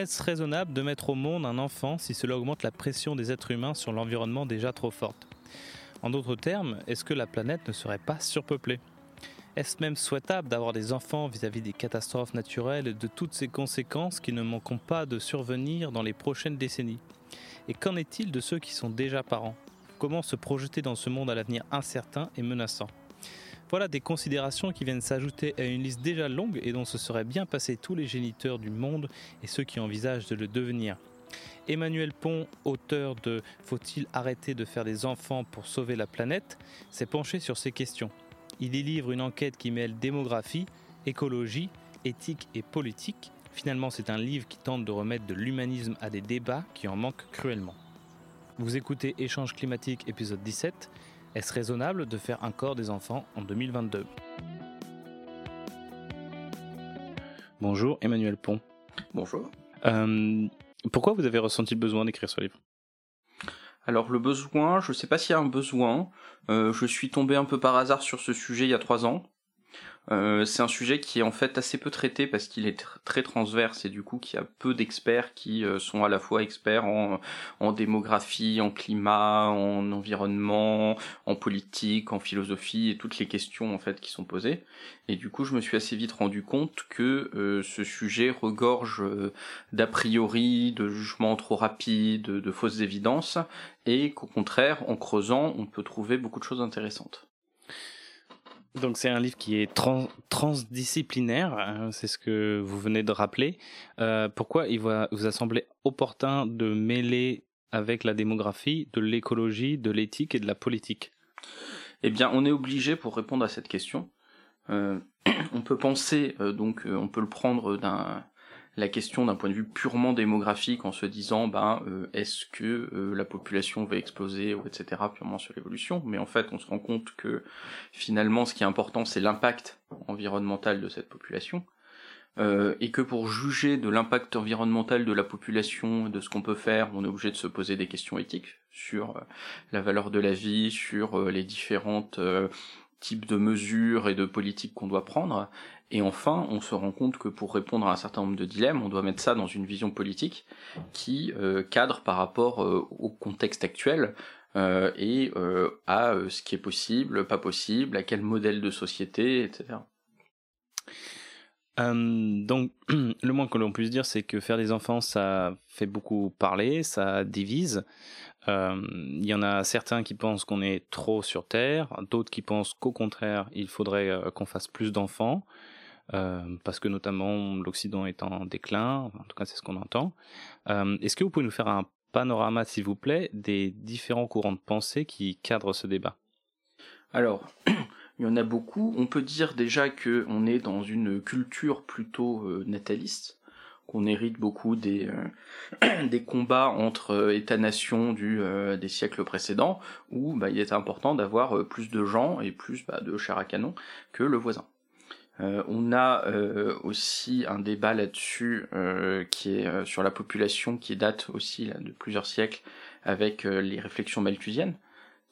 Est-ce raisonnable de mettre au monde un enfant si cela augmente la pression des êtres humains sur l'environnement déjà trop forte? En d'autres termes, est-ce que la planète ne serait pas surpeuplée? Est-ce même souhaitable d'avoir des enfants vis-à-vis des catastrophes naturelles et de toutes ces conséquences qui ne manqueront pas de survenir dans les prochaines décennies? Et qu'en est-il de ceux qui sont déjà parents? Comment se projeter dans ce monde à l'avenir incertain et menaçant? Voilà des considérations qui viennent s'ajouter à une liste déjà longue et dont se seraient bien passés tous les géniteurs du monde et ceux qui envisagent de le devenir. Emmanuel Pont, auteur de Faut-il arrêter de faire des enfants pour sauver la planète, s'est penché sur ces questions. Il y livre une enquête qui mêle démographie, écologie, éthique et politique. Finalement, c'est un livre qui tente de remettre de l'humanisme à des débats qui en manquent cruellement. Vous écoutez Échange climatique épisode 17 est-ce raisonnable de faire encore des enfants en 2022 Bonjour Emmanuel Pont. Bonjour. Euh, pourquoi vous avez ressenti le besoin d'écrire ce livre? Alors le besoin, je ne sais pas s'il y a un besoin. Euh, je suis tombé un peu par hasard sur ce sujet il y a trois ans. Euh, c'est un sujet qui est en fait assez peu traité parce qu'il est très transverse et du coup qu'il y a peu d'experts qui euh, sont à la fois experts en, démographie, en climat, en environnement, en politique, en philosophie et toutes les questions en fait qui sont posées. Et du coup je me suis assez vite rendu compte que euh, ce sujet regorge d'a priori, de jugements trop rapides, de fausses évidences et qu'au contraire en creusant on peut trouver beaucoup de choses intéressantes. Donc c'est un livre qui est transdisciplinaire, hein, c'est ce que vous venez de rappeler. Euh, pourquoi il vous a semblé opportun de mêler avec la démographie, de l'écologie, de l'éthique et de la politique? Eh bien, on est obligé pour répondre à cette question. Euh, on peut penser, euh, donc, on peut le prendre d'un la question d'un point de vue purement démographique en se disant ben euh, est-ce que euh, la population va exploser ou etc purement sur l'évolution mais en fait on se rend compte que finalement ce qui est important c'est l'impact environnemental de cette population euh, et que pour juger de l'impact environnemental de la population, de ce qu'on peut faire, on est obligé de se poser des questions éthiques sur la valeur de la vie, sur les différentes types de mesures et de politiques qu'on doit prendre. Et enfin, on se rend compte que pour répondre à un certain nombre de dilemmes, on doit mettre ça dans une vision politique qui euh, cadre par rapport euh, au contexte actuel euh, et à ce qui est possible, pas possible, à quel modèle de société, etc. donc, le moins que l'on puisse dire, c'est que faire des enfants, ça fait beaucoup parler, ça divise. Il y en a certains qui pensent qu'on est trop sur Terre, d'autres qui pensent qu'au contraire, il faudrait qu'on fasse plus d'enfants. Euh, parce que notamment l'Occident est en déclin, en tout cas c'est ce qu'on entend. Euh, est-ce que vous pouvez nous faire un panorama, s'il vous plaît, des différents courants de pensée qui cadrent ce débat? Alors, il y en a beaucoup. On peut dire déjà que on est dans une culture plutôt euh, nataliste qu'on hérite beaucoup des, combats entre États-nations des siècles précédents, où bah, il est important d'avoir plus de gens et plus bah, de chair à canon que le voisin. Euh, on a euh, aussi un débat là-dessus euh, qui est sur la population qui date aussi de plusieurs siècles avec les réflexions malthusiennes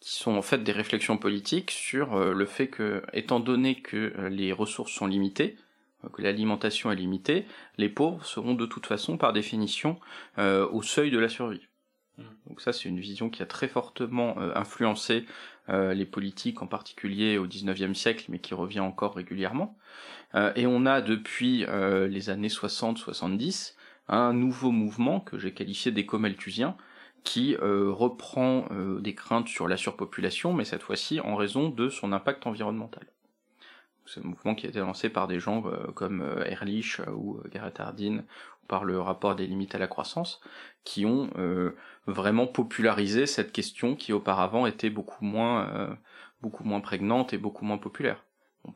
qui sont en fait des réflexions politiques sur le fait que, étant donné que les ressources sont limitées, que l'alimentation est limitée, les pauvres seront de toute façon, par définition, au seuil de la survie. Mmh. Donc ça, c'est une vision qui a très fortement influencé euh, les politiques en particulier au XIXe siècle, mais qui revient encore régulièrement. Euh, et on a depuis euh, les années 60-70 un nouveau mouvement que j'ai qualifié d'éco-malthusien, qui reprend des craintes sur la surpopulation, mais cette fois-ci en raison de son impact environnemental. Un mouvement qui a été lancé par des gens comme Ehrlich ou Garrett Hardin, ou par le rapport des limites à la croissance, qui ont vraiment popularisé cette question qui auparavant était beaucoup moins, euh, beaucoup moins prégnante et beaucoup moins populaire.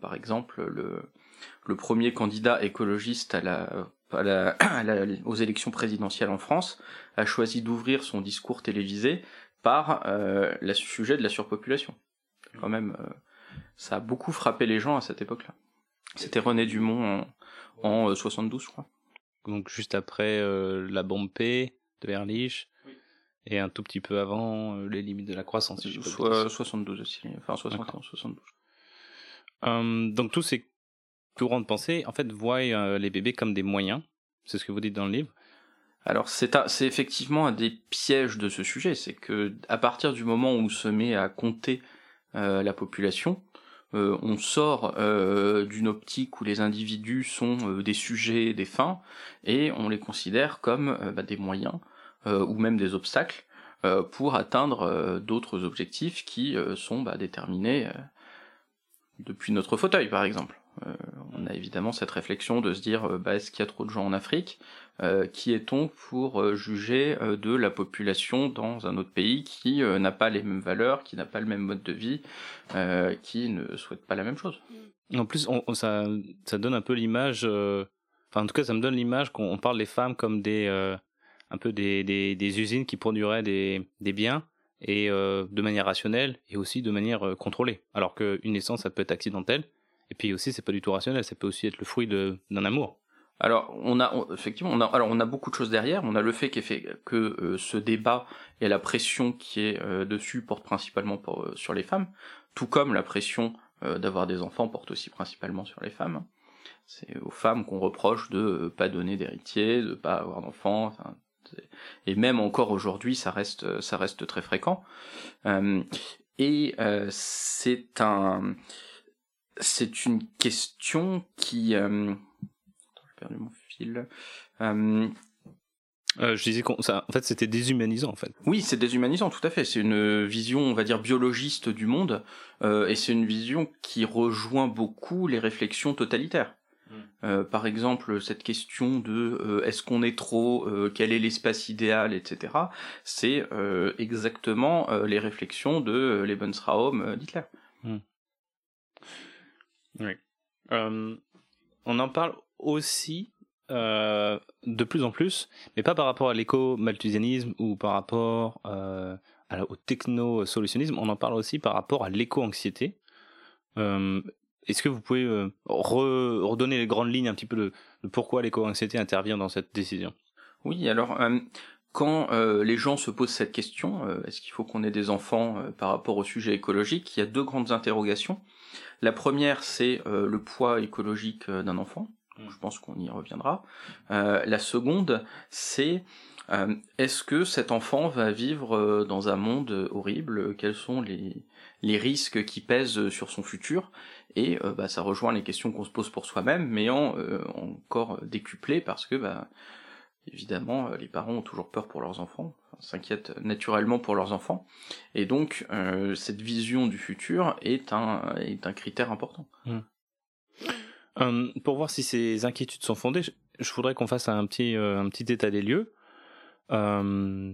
par exemple, le, premier candidat écologiste aux élections présidentielles en France a choisi d'ouvrir son discours télévisé par euh, le sujet de la surpopulation. Quand même, euh, ça a beaucoup frappé les gens à cette époque-là. C'était René Dumont en, en 72, je crois. Donc juste après la bombe P de Berlich, et un tout petit peu avant euh, les limites de la croissance. Si Soit 72 aussi, enfin 71, 72. Hum, donc tous ces courants de pensée, en fait, voient euh, les bébés comme des moyens. C'est ce que vous dites dans le livre. alors c'est effectivement un des pièges de ce sujet, c'est que à partir du moment où on se met à compter euh, la population, euh, on sort euh, d'une optique où les individus sont des sujets, des fins, et on les considère comme bah, des moyens ou même des obstacles pour atteindre d'autres objectifs qui sont bah, déterminés depuis notre fauteuil, par exemple. on a évidemment cette réflexion de se dire bah, est-ce qu'il y a trop de gens en Afrique? Euh, qui est-on pour euh, juger euh, de la population dans un autre pays qui n'a pas les mêmes valeurs, qui n'a pas le même mode de vie, qui ne souhaite pas la même chose? En plus, ça, donne un peu l'image, enfin en tout cas ça me donne l'image qu'on parle des femmes comme des, un peu des, usines qui produiraient des, des biens et de manière rationnelle et aussi de manière contrôlée. Alors qu'une naissance, ça peut être accidentelle, et puis aussi c'est pas du tout rationnel, ça peut aussi être le fruit d'un amour. Alors, on a effectivement, on a, alors on a beaucoup de choses derrière. On a le fait que euh, ce débat et la pression qui est euh, dessus porte principalement euh, sur les femmes, tout comme la pression d'avoir des enfants porte aussi principalement sur les femmes. C'est aux femmes qu'on reproche de pas donner d'héritiers, de pas avoir d'enfants. et même encore aujourd'hui, ça reste, ça reste très fréquent. et c'est un, c'est une question qui mon fil. Euh, euh, je disais qu'en en fait c'était déshumanisant en fait. Oui, c'est déshumanisant, tout à fait. C'est une vision, on va dire, biologiste du monde, euh, et c'est une vision qui rejoint beaucoup les réflexions totalitaires. Hmm. par exemple, cette question de est-ce qu'on est trop, quel est l'espace idéal, etc. C'est exactement les réflexions de Lebensraum d'Hitler. Hmm. Oui. on en parle aussi euh, de plus en plus, mais pas par rapport à l'éco-malthusianisme ou par rapport euh, au techno-solutionnisme, on en parle aussi par rapport à l'éco-anxiété. Euh, est-ce que vous pouvez redonner les grandes lignes un petit peu de, pourquoi l'éco-anxiété intervient dans cette décision? Oui, alors quand les gens se posent cette question, est-ce qu'il faut qu'on ait des enfants par rapport au sujet écologique Il y a deux grandes interrogations. La première, c'est le poids écologique d'un enfant. Je pense qu'on y reviendra. Euh, la seconde, c'est euh, est-ce que cet enfant va vivre euh, dans un monde horrible? Quels sont les, les risques qui pèsent sur son futur? Et bah, ça rejoint les questions qu'on se pose pour soi-même, mais en encore décuplé parce que bah, évidemment les parents ont toujours peur pour leurs enfants, s'inquiètent naturellement pour leurs enfants, et donc cette vision du futur est un est un critère important. Mmh. Euh, pour voir si ces inquiétudes sont fondées, je, voudrais qu'on fasse un petit, euh, un petit état des lieux. Euh,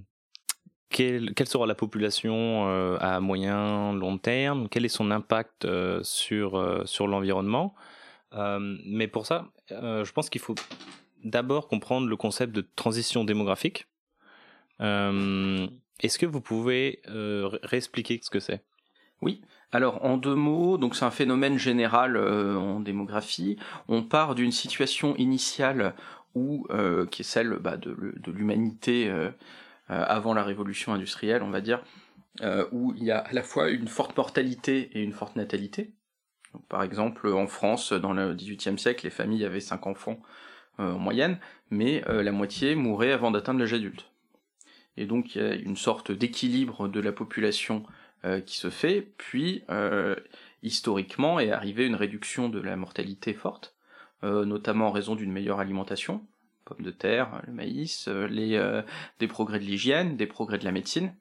quelle, sera la population à moyen, long terme? Quel est son impact sur, sur l'environnement? Mais pour ça, je pense qu'il faut d'abord comprendre le concept de transition démographique. Est-ce que vous pouvez réexpliquer ce que c'est? Oui, alors en deux mots, donc c'est un phénomène général euh, en démographie. On part d'une situation initiale où, euh, qui est celle bah, de, l'humanité euh, avant la révolution industrielle, on va dire, où il y a à la fois une forte mortalité et une forte natalité. par exemple, en France, dans le XVIIIe siècle, les familles avaient cinq enfants en moyenne, mais la moitié mourait avant d'atteindre l'âge adulte. Et donc il y a une sorte d'équilibre de la population euh, qui se fait, puis euh, historiquement est arrivée une réduction de la mortalité forte, euh, notamment en raison d'une meilleure alimentation, pommes de terre, le maïs, des progrès de l'hygiène, des progrès de la médecine.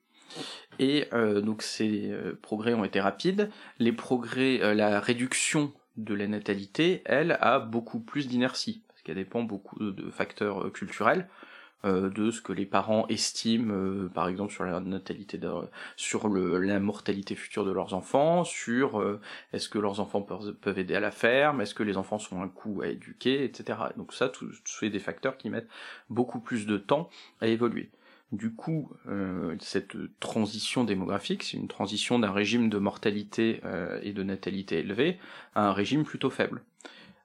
Et donc ces progrès ont été rapides. Les progrès, la réduction de la natalité, elle, a beaucoup plus d'inertie, parce qu'elle dépend beaucoup de facteurs culturels. Euh, de ce que les parents estiment, euh, par exemple sur la natalité, sur le, mortalité future de leurs enfants, sur euh, est-ce que leurs enfants peuvent, aider à la ferme, est-ce que les enfants sont un coût à éduquer, etc. Donc ça, tout, c'est des facteurs qui mettent beaucoup plus de temps à évoluer. Du coup, cette transition démographique, c'est une transition d'un régime de mortalité et de natalité élevée à un régime plutôt faible.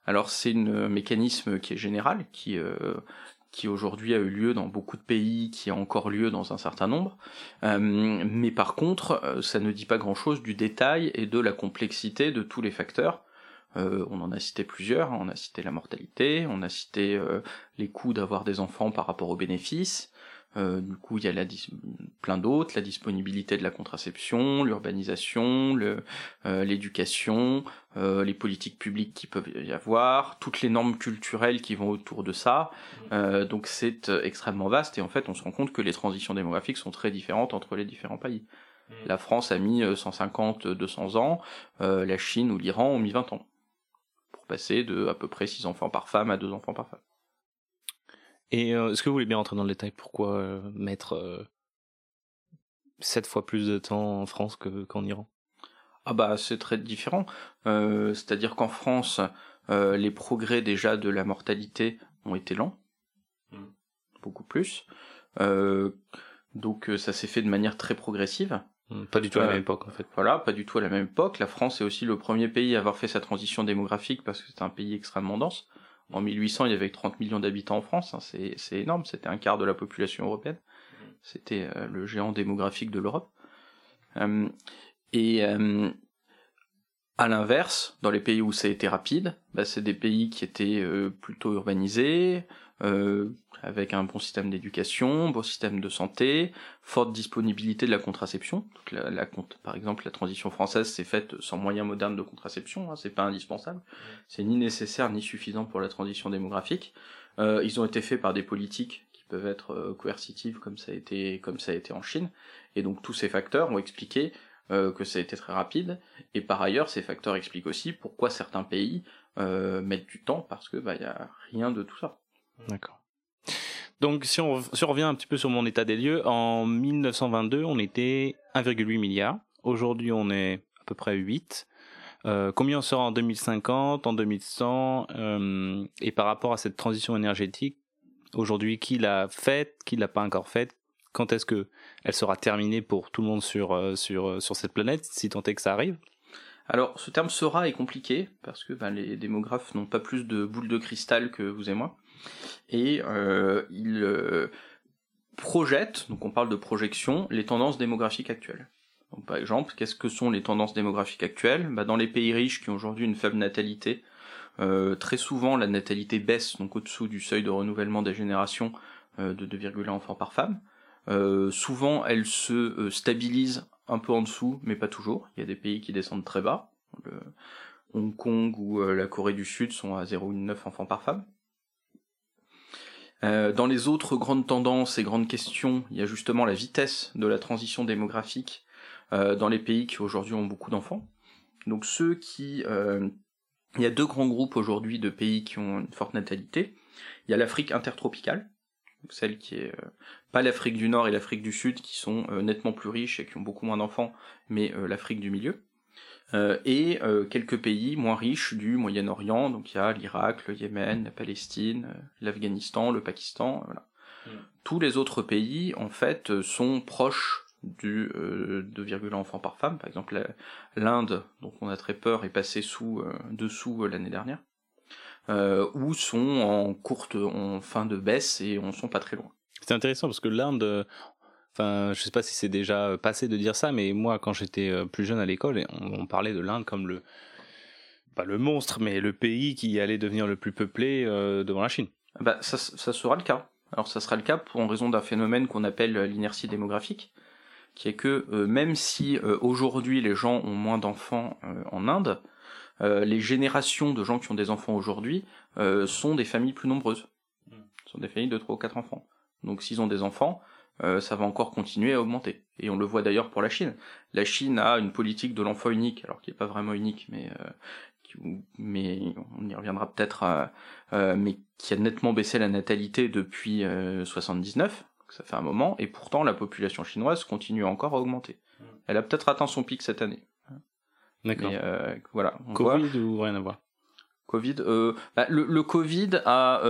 Alors c'est un mécanisme qui est général, qui qui aujourd'hui a eu lieu dans beaucoup de pays, qui a encore lieu dans un certain nombre. Euh, mais par contre, euh, ça ne dit pas grand-chose du détail et de la complexité de tous les facteurs. on en a cité plusieurs, on a cité la mortalité, on a cité les coûts d'avoir des enfants par rapport aux bénéfices, euh, du coup, il y a la plein d'autres, la disponibilité de la contraception, l'urbanisation, euh, l'éducation, euh, les politiques publiques qui peuvent y avoir, toutes les normes culturelles qui vont autour de ça. Euh, donc c'est extrêmement vaste et en fait, on se rend compte que les transitions démographiques sont très différentes entre les différents pays. Mmh. La France a mis 150, 200 ans, la Chine ou l'Iran ont mis 20 ans pour passer de à peu près 6 enfants par femme à 2 enfants par femme. Et euh, est-ce que vous voulez bien rentrer dans le détail? Pourquoi euh, mettre 7 euh, fois plus de temps en France qu'en Iran? Ah bah c'est très différent. C'est-à-dire qu'en France, les progrès déjà de la mortalité ont été lents, mmh. beaucoup plus. donc ça s'est fait de manière très progressive. Mmh, pas du tout à la même époque en fait. Voilà, pas du tout à la même époque. La France est aussi le premier pays à avoir fait sa transition démographique parce que c'est un pays extrêmement dense. En 1800, il y avait 30 millions d'habitants en France, hein, c'est énorme, c'était un quart de la population européenne. C'était euh, le géant démographique de l'Europe. Euh, et euh, à l'inverse, dans les pays où ça a été rapide, bah, c'est des pays qui étaient plutôt urbanisés, euh, avec un bon système d'éducation, bon système de santé, forte disponibilité de la contraception. la, la, par exemple, la transition française s'est faite sans moyens modernes de contraception, hein, c'est pas indispensable, c'est ni nécessaire ni suffisant pour la transition démographique. Euh, ils ont été faits par des politiques qui peuvent être euh, coercitives comme ça a été comme ça a été en Chine, et donc tous ces facteurs ont expliqué euh, que ça a été très rapide. Et par ailleurs, ces facteurs expliquent aussi pourquoi certains pays euh, mettent du temps parce que bah y a rien de tout ça. D'accord. Donc, si on, revient un petit peu sur mon état des lieux, en 1922, on était 1,8 milliard. Aujourd'hui, on est à peu près 8. Euh, combien on sera en 2050, en 2100 euh, Et par rapport à cette transition énergétique, aujourd'hui, qui l'a faite, qui l'a pas encore faite Quand est-ce que elle sera terminée pour tout le monde sur, euh, sur, sur cette planète, si tant est que ça arrive? Alors, ce terme sera est compliqué parce que ben, les démographes n'ont pas plus de boules de cristal que vous et moi et euh, il euh, projette, donc on parle de projection, les tendances démographiques actuelles. Donc, par exemple, qu'est-ce que sont les tendances démographiques actuelles? Bah, Dans les pays riches qui ont aujourd'hui une faible natalité, euh, très souvent la natalité baisse, donc au-dessous du seuil de renouvellement des générations euh, de 2,1 enfants par femme. Euh, souvent elle se stabilise un peu en dessous, mais pas toujours. Il y a des pays qui descendent très bas. Le Hong Kong ou la Corée du Sud sont à 0,9 enfants par femme. Euh, dans les autres grandes tendances et grandes questions, il y a justement la vitesse de la transition démographique euh, dans les pays qui aujourd'hui ont beaucoup d'enfants. Donc ceux qui... Euh, il y a deux grands groupes aujourd'hui de pays qui ont une forte natalité. Il y a l'Afrique intertropicale, celle qui est pas l'Afrique du Nord et l'Afrique du Sud qui sont nettement plus riches et qui ont beaucoup moins d'enfants, mais l'Afrique du milieu. Euh, et euh, quelques pays moins riches du Moyen-Orient, donc il y a l'Irak, le Yémen, la Palestine, euh, l'Afghanistan, le Pakistan, voilà. Mm. Tous les autres pays, en fait, sont proches du 2,1 enfants par femme. Par exemple, l'Inde, dont on a très peur, est passée sous dessous l'année dernière, ou sont en courte, en fin de baisse et on sont pas très loin. C'est intéressant parce que l'Inde, Enfin, je sais pas si c'est déjà passé de dire ça, mais moi, quand j'étais euh, plus jeune à l'école, on, parlait de l'Inde comme le, pas le monstre, mais le pays qui allait devenir le plus peuplé euh, devant la Chine. Bah, ça, ça sera le cas. Alors, ça sera le cas pour en raison d'un phénomène qu'on appelle l'inertie démographique, qui est que euh, même si aujourd'hui les gens ont moins d'enfants en Inde, les générations de gens qui ont des enfants aujourd'hui sont des familles plus nombreuses. Ce hmm. sont des familles de 3 ou 4 enfants. Donc s'ils ont des enfants, euh, ça va encore continuer à augmenter. Et on le voit d'ailleurs pour la Chine. La Chine a une politique de l'enfant unique, alors qui n'est pas vraiment unique, mais euh, mais on y reviendra peut-être, euh, mais qui a nettement baissé la natalité depuis 79, ça fait un moment, et pourtant la population chinoise continue encore à augmenter. Hmm. Elle a peut-être atteint son pic cette année. D'accord. voilà. Covid ou rien à voir? Covid. Bah, le, le, Covid a,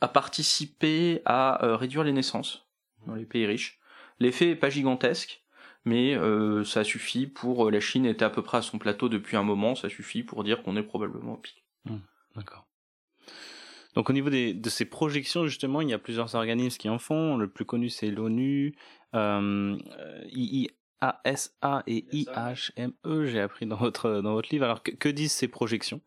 a participé à réduire les naissances dans les pays riches. L'effet est pas gigantesque, mais euh, ça suffit pour la Chine était à peu près à son plateau depuis un moment, ça suffit pour dire qu'on est probablement au pic. Mmh, d'accord. Donc au niveau des, de ces projections justement, il y a plusieurs organismes qui en font. Le plus connu c'est l'ONU. Euh, A-S-A et I-H-M-E, j'ai appris dans votre, dans votre livre. Alors, que, disent ces projections?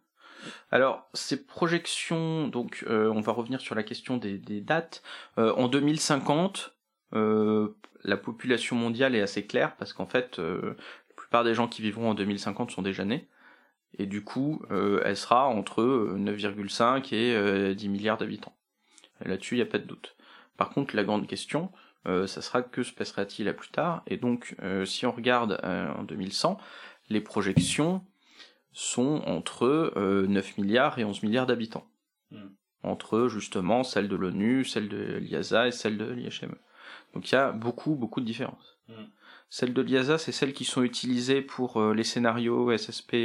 Alors, ces projections, donc euh, on va revenir sur la question des, dates. Euh, en 2050, euh, la population mondiale est assez claire parce qu'en fait, la plupart des gens qui vivront en 2050 sont déjà nés. Et du coup, elle sera entre 9,5 et 10 milliards d'habitants. Là-dessus, il n'y a pas de doute. Par contre, la grande question, euh, ça sera que se passera-t-il à plus tard? Et donc, euh, si on regarde euh, en 2100, les projections sont entre 9 milliards et 11 milliards d'habitants. Hmm. Entre justement celles de l'ONU, celles de l'IASA et celles de l'IHME. Donc il y a beaucoup, beaucoup de différences. Hmm. Celles de l'IASA, c'est celles qui sont utilisées pour les scénarios SSP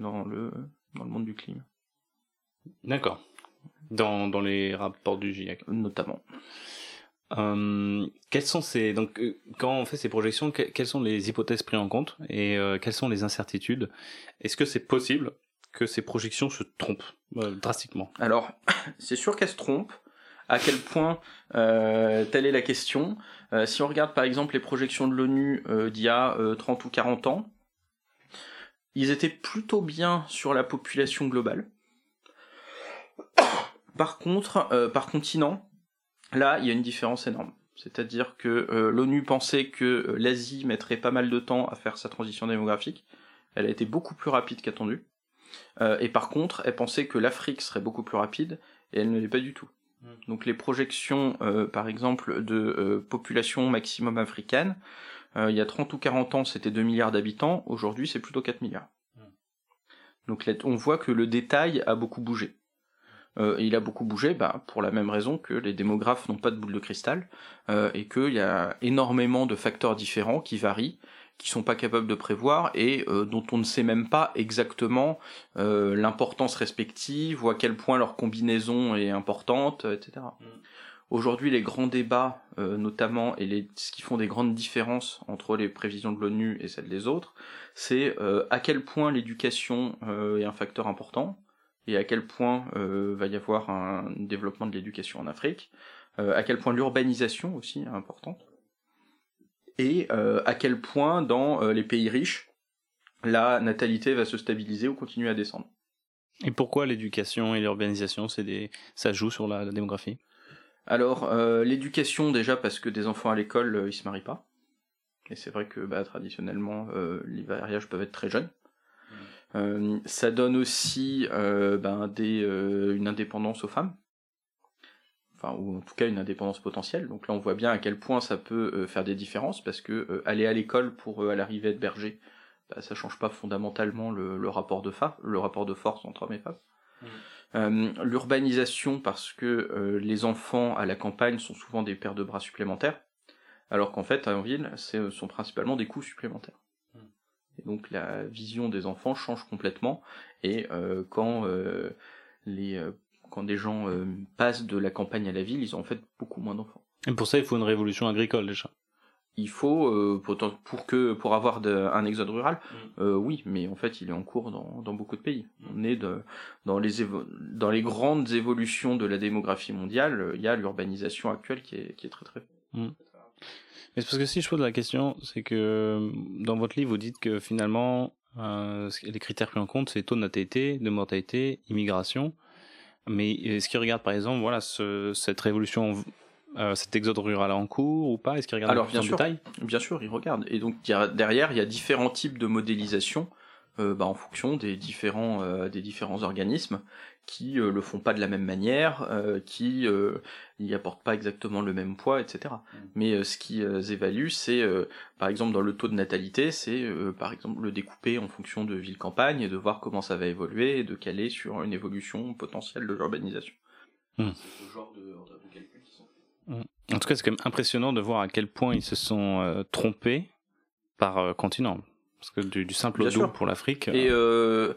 dans, le, dans le monde du climat. D'accord. Dans, dans les rapports du GIEC. Notamment. Euh, quelles sont ces donc euh, quand on fait ces projections, quelles sont les hypothèses prises en compte et euh, quelles sont les incertitudes? Est-ce que c'est possible que ces projections se trompent drastiquement? Alors, c'est sûr qu'elles se trompent. À quel point Telle est la question. si on regarde par exemple les projections de l'ONU d'il y a 30 ou 40 ans, ils étaient plutôt bien sur la population globale. Par contre, par continent, Là, il y a une différence énorme. C'est-à-dire que euh, l'ONU pensait que euh, l'Asie mettrait pas mal de temps à faire sa transition démographique. Elle a été beaucoup plus rapide qu'attendue. Euh, et par contre, elle pensait que l'Afrique serait beaucoup plus rapide, et elle ne l'est pas du tout. Hmm. Donc les projections, par exemple, de population maximum africaine, il y a 30 ou 40 ans, c'était 2 milliards d'habitants, aujourd'hui c'est plutôt 4 milliards. Hmm. Donc on voit que le détail a beaucoup bougé. Euh, il a beaucoup bougé bah, pour la même raison que les démographes n'ont pas de boule de cristal euh, et qu'il y a énormément de facteurs différents qui varient qui sont pas capables de prévoir et euh, dont on ne sait même pas exactement l'importance respective ou à quel point leur combinaison est importante, etc. Mm. Aujourd'hui, les grands débats, notamment, et les, ce qui font des grandes différences entre les prévisions de l'ONU et celles des autres, c'est à quel point l'éducation est un facteur important, et à quel point euh, va y avoir un développement de l'éducation en Afrique, euh, à quel point l'urbanisation aussi est importante, et euh, à quel point dans les pays riches, la natalité va se stabiliser ou continuer à descendre. Et pourquoi l'éducation et l'urbanisation, c'est des... ça joue sur la, démographie? Alors, l'éducation déjà parce que des enfants à l'école, ils se marient pas. Et c'est vrai que bah, traditionnellement, les mariages peuvent être très jeunes. Euh, ça donne aussi euh, ben, des, euh, une indépendance aux femmes, enfin ou en tout cas une indépendance potentielle. Donc là on voit bien à quel point ça peut faire des différences parce que aller à l'école pour à l'arrivée de berger, bah, ça change pas fondamentalement le, rapport de le rapport de force entre hommes et femmes. Mmh. L'urbanisation parce que les enfants à la campagne sont souvent des paires de bras supplémentaires, alors qu'en fait en ville, ce sont principalement des coûts supplémentaires. Et donc la vision des enfants change complètement. Et euh, quand euh, les euh, quand des gens passent de la campagne à la ville, ils ont en fait beaucoup moins d'enfants. Et pour ça, il faut une révolution agricole déjà. Il faut pour, pour que pour avoir un exode rural, mm. oui, mais en fait, il est en cours dans, dans beaucoup de pays. Mm. On est de, dans les dans les grandes évolutions de la démographie mondiale, il y a l'urbanisation actuelle qui est qui est très très. Mm. Mais c'est parce que si je pose la question, c'est que dans votre livre, vous dites que finalement, euh, les critères pris en compte, c'est taux de natalité, de mortalité, immigration. Mais est-ce qu'ils regardent par exemple voilà, ce, cette révolution, euh, cet exode rural en cours ou pas? Est-ce qu'ils regardent Alors, bien sûr, détail? Bien sûr, ils regardent. Et donc derrière, il y a différents types de modélisation euh, bah, en fonction des différents, euh, des différents organismes qui euh, le font pas de la même manière, euh, qui euh, n'y apportent pas exactement le même poids, etc. Mm. Mais ce qu'ils évaluent, c'est par exemple dans le taux de natalité, c'est par exemple le découper en fonction de ville-campagne et de voir comment ça va évoluer et de caler sur une évolution potentielle de l'urbanisation. Mm. C'est ce genre de, de calculs qui sont mm. En tout cas, c'est quand même impressionnant de voir à quel point ils se sont trompés par continent. Parce que du, simple dos pour l'Afrique. Et euh,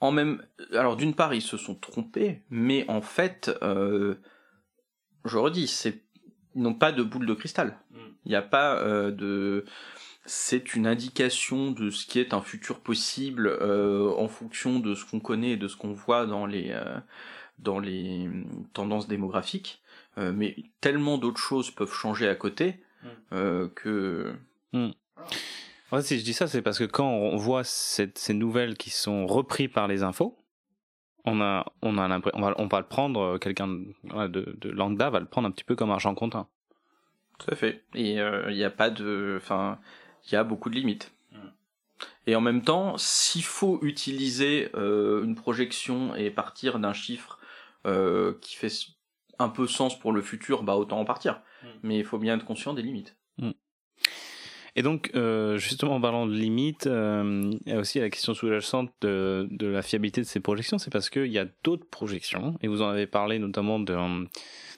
en même, alors d'une part ils se sont trompés, mais en fait, euh, je redis, c'est ils n'ont pas de boule de cristal. Mm. Il n'y a pas euh, de c'est une indication de ce qui est un futur possible euh, en fonction de ce qu'on connaît et de ce qu'on voit dans les euh, dans les tendances démographiques. Euh, mais tellement d'autres choses peuvent changer à côté mm. que. Mm. En fait, si je dis ça, c'est parce que quand on voit cette, ces nouvelles qui sont reprises par les infos, on a, on a l'impression, on va, on va le prendre, euh, quelqu'un de, de, lambda va le prendre un petit peu comme argent comptant. Tout à fait. Et il n'y a pas de, enfin, il y a beaucoup de limites. Et en même temps, s'il faut utiliser euh, une projection et partir d'un chiffre euh, qui fait un peu sens pour le futur, bah autant en partir. Mm. Mais il faut bien être conscient des limites. Et donc, euh, justement, en parlant de limites, euh, il y a aussi la question sous-jacente de, de la fiabilité de ces projections, c'est parce qu'il y a d'autres projections, et vous en avez parlé notamment de,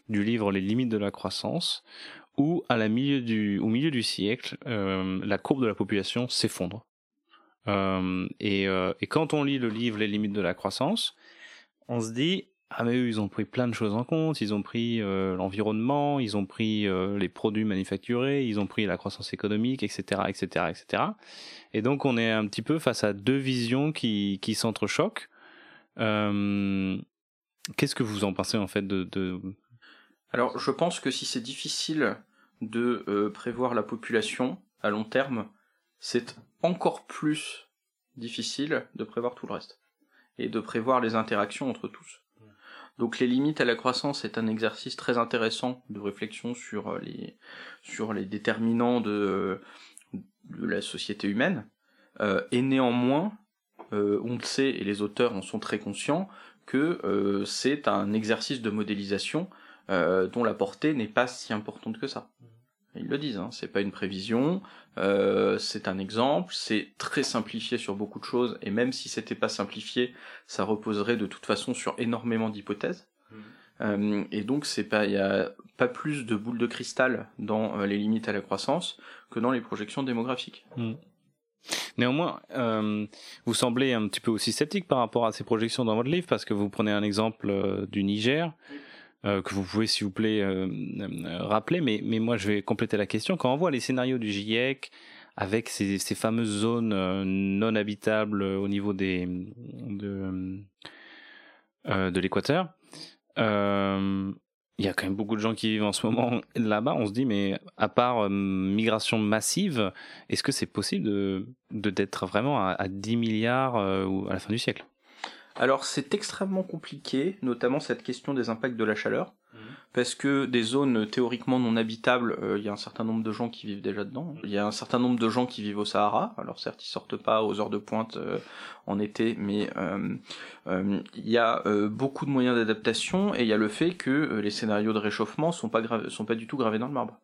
du livre Les limites de la croissance, où à la milieu du, au milieu du siècle, euh, la courbe de la population s'effondre. Euh, et, euh, et quand on lit le livre Les limites de la croissance, on se dit ah mais eux, ils ont pris plein de choses en compte, ils ont pris euh, l'environnement, ils ont pris euh, les produits manufacturés, ils ont pris la croissance économique, etc., etc., etc. Et donc on est un petit peu face à deux visions qui, qui s'entrechoquent. Euh, Qu'est-ce que vous en pensez en fait de. Alors je pense que si c'est difficile de prévoir la population à long terme, c'est encore plus difficile de prévoir tout le reste et de prévoir les interactions entre tous. Donc les limites à la croissance est un exercice très intéressant de réflexion sur euh, les, sur les déterminants de, de la société humaine. Euh, et néanmoins, euh, on le sait, et les auteurs en sont très conscients, que euh, c'est un exercice de modélisation dont la portée n'est pas si importante que ça. Ils le disent, hein, c'est pas une prévision, euh, c'est un exemple, c'est très simplifié sur beaucoup de choses, et même si c'était pas simplifié, ça reposerait de toute façon sur énormément d'hypothèses. Mmh. Euh, et donc c'est pas, il y a pas plus de boules de cristal dans euh, les limites à la croissance que dans les projections démographiques. Mmh. Néanmoins, euh, vous semblez un petit peu aussi sceptique par rapport à ces projections dans votre livre, parce que vous prenez un exemple euh, du Niger. Euh, que vous pouvez, s'il vous plaît, euh, euh, rappeler. Mais, mais moi, je vais compléter la question. Quand on voit les scénarios du GIEC avec ces, ces fameuses zones non habitables au niveau des de, de l'équateur, il y a quand même beaucoup de gens qui vivent en ce moment là-bas. On se dit, mais à part migration massive, est-ce que c'est possible de d'être vraiment à, à 10 milliards à la fin du siècle? Alors c'est extrêmement compliqué, notamment cette question des impacts de la chaleur, mmh. parce que des zones théoriquement non habitables, euh, il y a un certain nombre de gens qui vivent déjà dedans. Il y a un certain nombre de gens qui vivent au Sahara. Alors certes, ils sortent pas aux heures de pointe euh, en été, mais euh, il y a beaucoup de moyens d'adaptation et il y a le fait que les scénarios de réchauffement sont pas sont pas du tout gravés dans le marbre.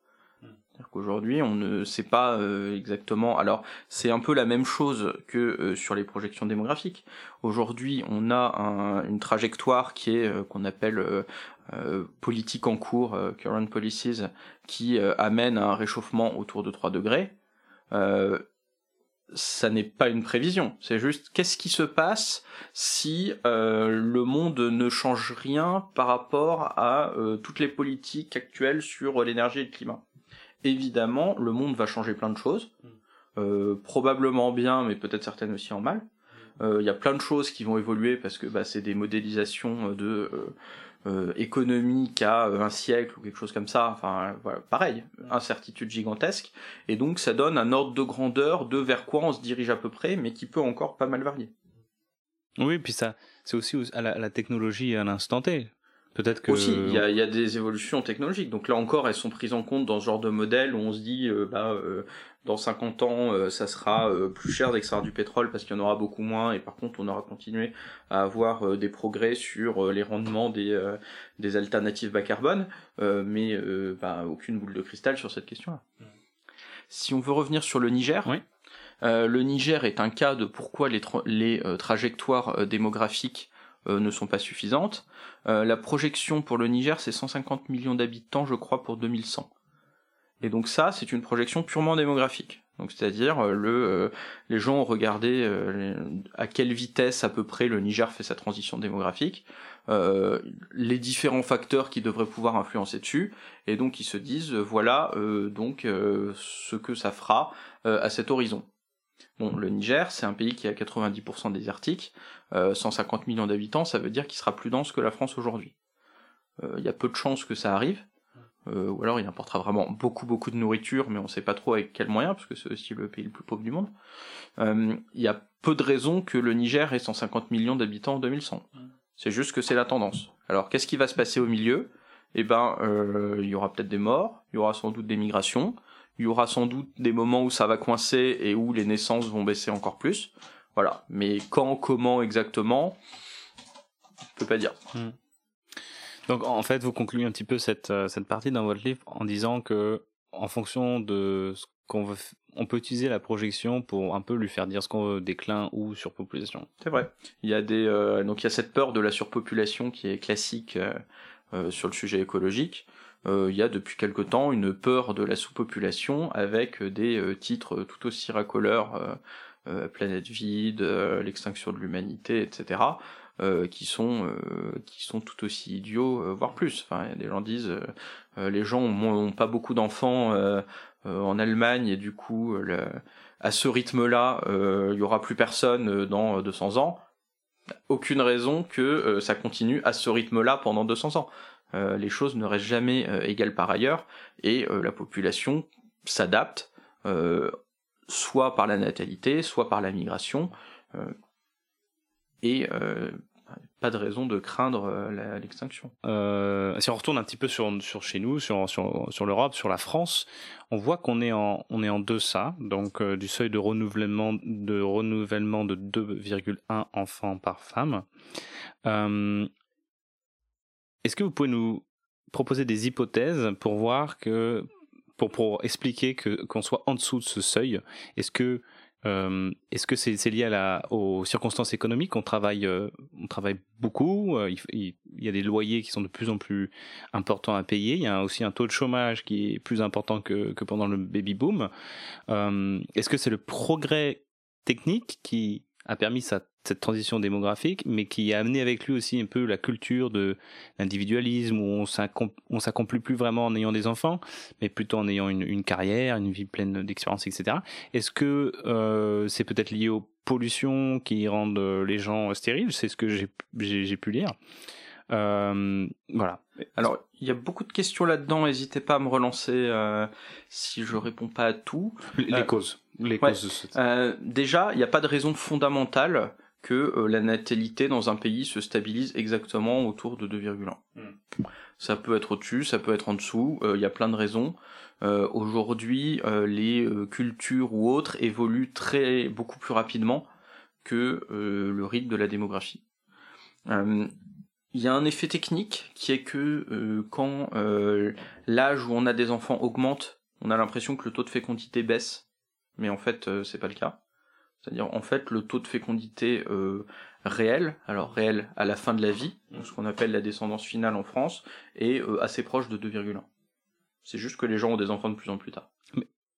Qu'aujourd'hui, on ne sait pas euh, exactement. Alors, c'est un peu la même chose que euh, sur les projections démographiques. Aujourd'hui, on a un, une trajectoire qui est euh, qu'on appelle euh, politique en cours, current policies, qui amène à un réchauffement autour de 3 degrés. ça n'est pas une prévision. C'est juste qu'est-ce qui se passe si le monde ne change rien par rapport à toutes les politiques actuelles sur l'énergie et le climat? Évidemment, le monde va changer plein de choses. Mm. Euh, probablement bien, mais peut-être certaines aussi en mal. Il mm. euh, y a plein de choses qui vont évoluer parce que bah, c'est des modélisations de euh, euh économiques à un siècle ou quelque chose comme ça. Enfin, voilà, pareil, mm. incertitude gigantesque. Et donc, ça donne un ordre de grandeur de vers quoi on se dirige à peu près, mais qui peut encore pas mal varier. Oui, puis ça, c'est aussi à la, à la technologie à l'instant T. Peut-être que aussi il y a, y a, des évolutions technologiques. Donc là encore, elles sont prises en compte dans ce genre de modèle où on se dit euh, bah euh, dans 50 ans euh, ça sera euh, plus cher d'extraire du pétrole parce qu'il y en aura beaucoup moins et par contre on aura continué à avoir euh, des progrès sur les rendements des des alternatives bas carbone, mais bah, aucune boule de cristal sur cette question-là. Mmh. Si on veut revenir sur le Niger. Oui. le Niger est un cas de pourquoi les, tra les trajectoires démographiques ne sont pas suffisantes. Euh, la projection pour le Niger, c'est 150 millions d'habitants, je crois, pour 2100. Et donc ça, c'est une projection purement démographique. Donc c'est-à-dire euh, le, les gens ont regardé à quelle vitesse à peu près le Niger fait sa transition démographique, les différents facteurs qui devraient pouvoir influencer dessus, et donc ils se disent voilà donc ce que ça fera à cet horizon. Bon, le Niger, c'est un pays qui à 90% désertique, euh, 150 millions d'habitants, ça veut dire qu'il sera plus dense que la France aujourd'hui. Euh, il y a peu de chances que ça arrive. ou alors il importera vraiment beaucoup beaucoup de nourriture, mais on ne sait pas trop avec quels moyens, parce que c'est aussi le pays le plus pauvre du monde. Il y a peu de raisons que le Niger ait 150 millions d'habitants en 2100. C'est juste que c'est la tendance. Alors qu'est-ce qui va se passer au milieu? Eh ben, il y aura peut-être des morts, il y aura sans doute des migrations, il y aura sans doute des moments où ça va coincer et où les naissances vont baisser encore plus. Voilà. Mais quand, comment exactement, je peux pas dire. Hmm. Donc en fait, vous concluez un petit peu cette, euh, cette partie dans votre livre en disant que en fonction de ce qu'on veut, on peut utiliser la projection pour un peu lui faire dire ce qu'on veut, déclin ou surpopulation. C'est vrai. Il y a des euh, donc il y a cette peur de la surpopulation qui est classique euh, sur le sujet écologique. Il y a depuis quelque temps une peur de la sous-population avec des titres tout aussi racoleurs euh, planète vide, euh, l'extinction de l'humanité, etc. Euh, qui sont qui sont tout aussi idiots, voire plus. Enfin, des gens disent les gens ont, pas beaucoup d'enfants en Allemagne et du coup, à ce rythme-là, il y aura plus personne dans 200 ans. Aucune raison que ça continue à ce rythme-là pendant 200 ans. Les choses ne restent jamais égales par ailleurs et la population s'adapte soit par la natalité, soit par la migration, euh, et euh, pas de raison de craindre euh, l'extinction. si on retourne un petit peu sur, sur chez nous, sur, sur, sur l'Europe, sur la France, on voit qu'on est en, on est en deçà donc du seuil de renouvellement de renouvellement de 2,1 enfants par femme. Est-ce que vous pouvez nous proposer des hypothèses pour voir que pour, pour expliquer que qu'on soit en dessous de ce seuil? Est-ce que euh, est-ce que c'est lié à la, aux circonstances économiques? On travaille, euh, on travaille beaucoup. Euh, il, y a des loyers qui sont de plus en plus importants à payer. Il y a aussi un taux de chômage qui est plus important que, que pendant le baby boom. Est-ce que c'est le progrès technique qui a permis cette transition démographique, mais qui a amené avec lui aussi un peu la culture de l'individualisme, où on s'accomplit plus vraiment en ayant des enfants, mais plutôt en ayant une, carrière, une vie pleine d'expériences, etc. Est-ce que euh, c'est peut-être lié aux pollutions qui rendent les gens stériles? C'est ce que j'ai pu lire. Euh, voilà. Alors, il y a beaucoup de questions là-dedans. N'hésitez pas à me relancer euh, si je réponds pas à tout. Les causes. Les euh, déjà, il n'y a pas de raison fondamentale que euh, la natalité dans un pays se stabilise exactement autour de 2,1. Hmm. Ça peut être au-dessus, ça peut être en dessous, euh, il y a plein de raisons. Aujourd'hui, les cultures ou autres évoluent très beaucoup plus rapidement que le rythme de la démographie. Il y a un effet technique qui est que quand l'âge où on a des enfants augmente, on a l'impression que le taux de fécondité baisse mais en fait euh, c'est pas le cas. C'est-à-dire en fait le taux de fécondité euh, réel, alors réel à la fin de la vie, ce qu'on appelle la descendance finale en France, est euh, assez proche de 2,1. C'est juste que les gens ont des enfants de plus en plus tard.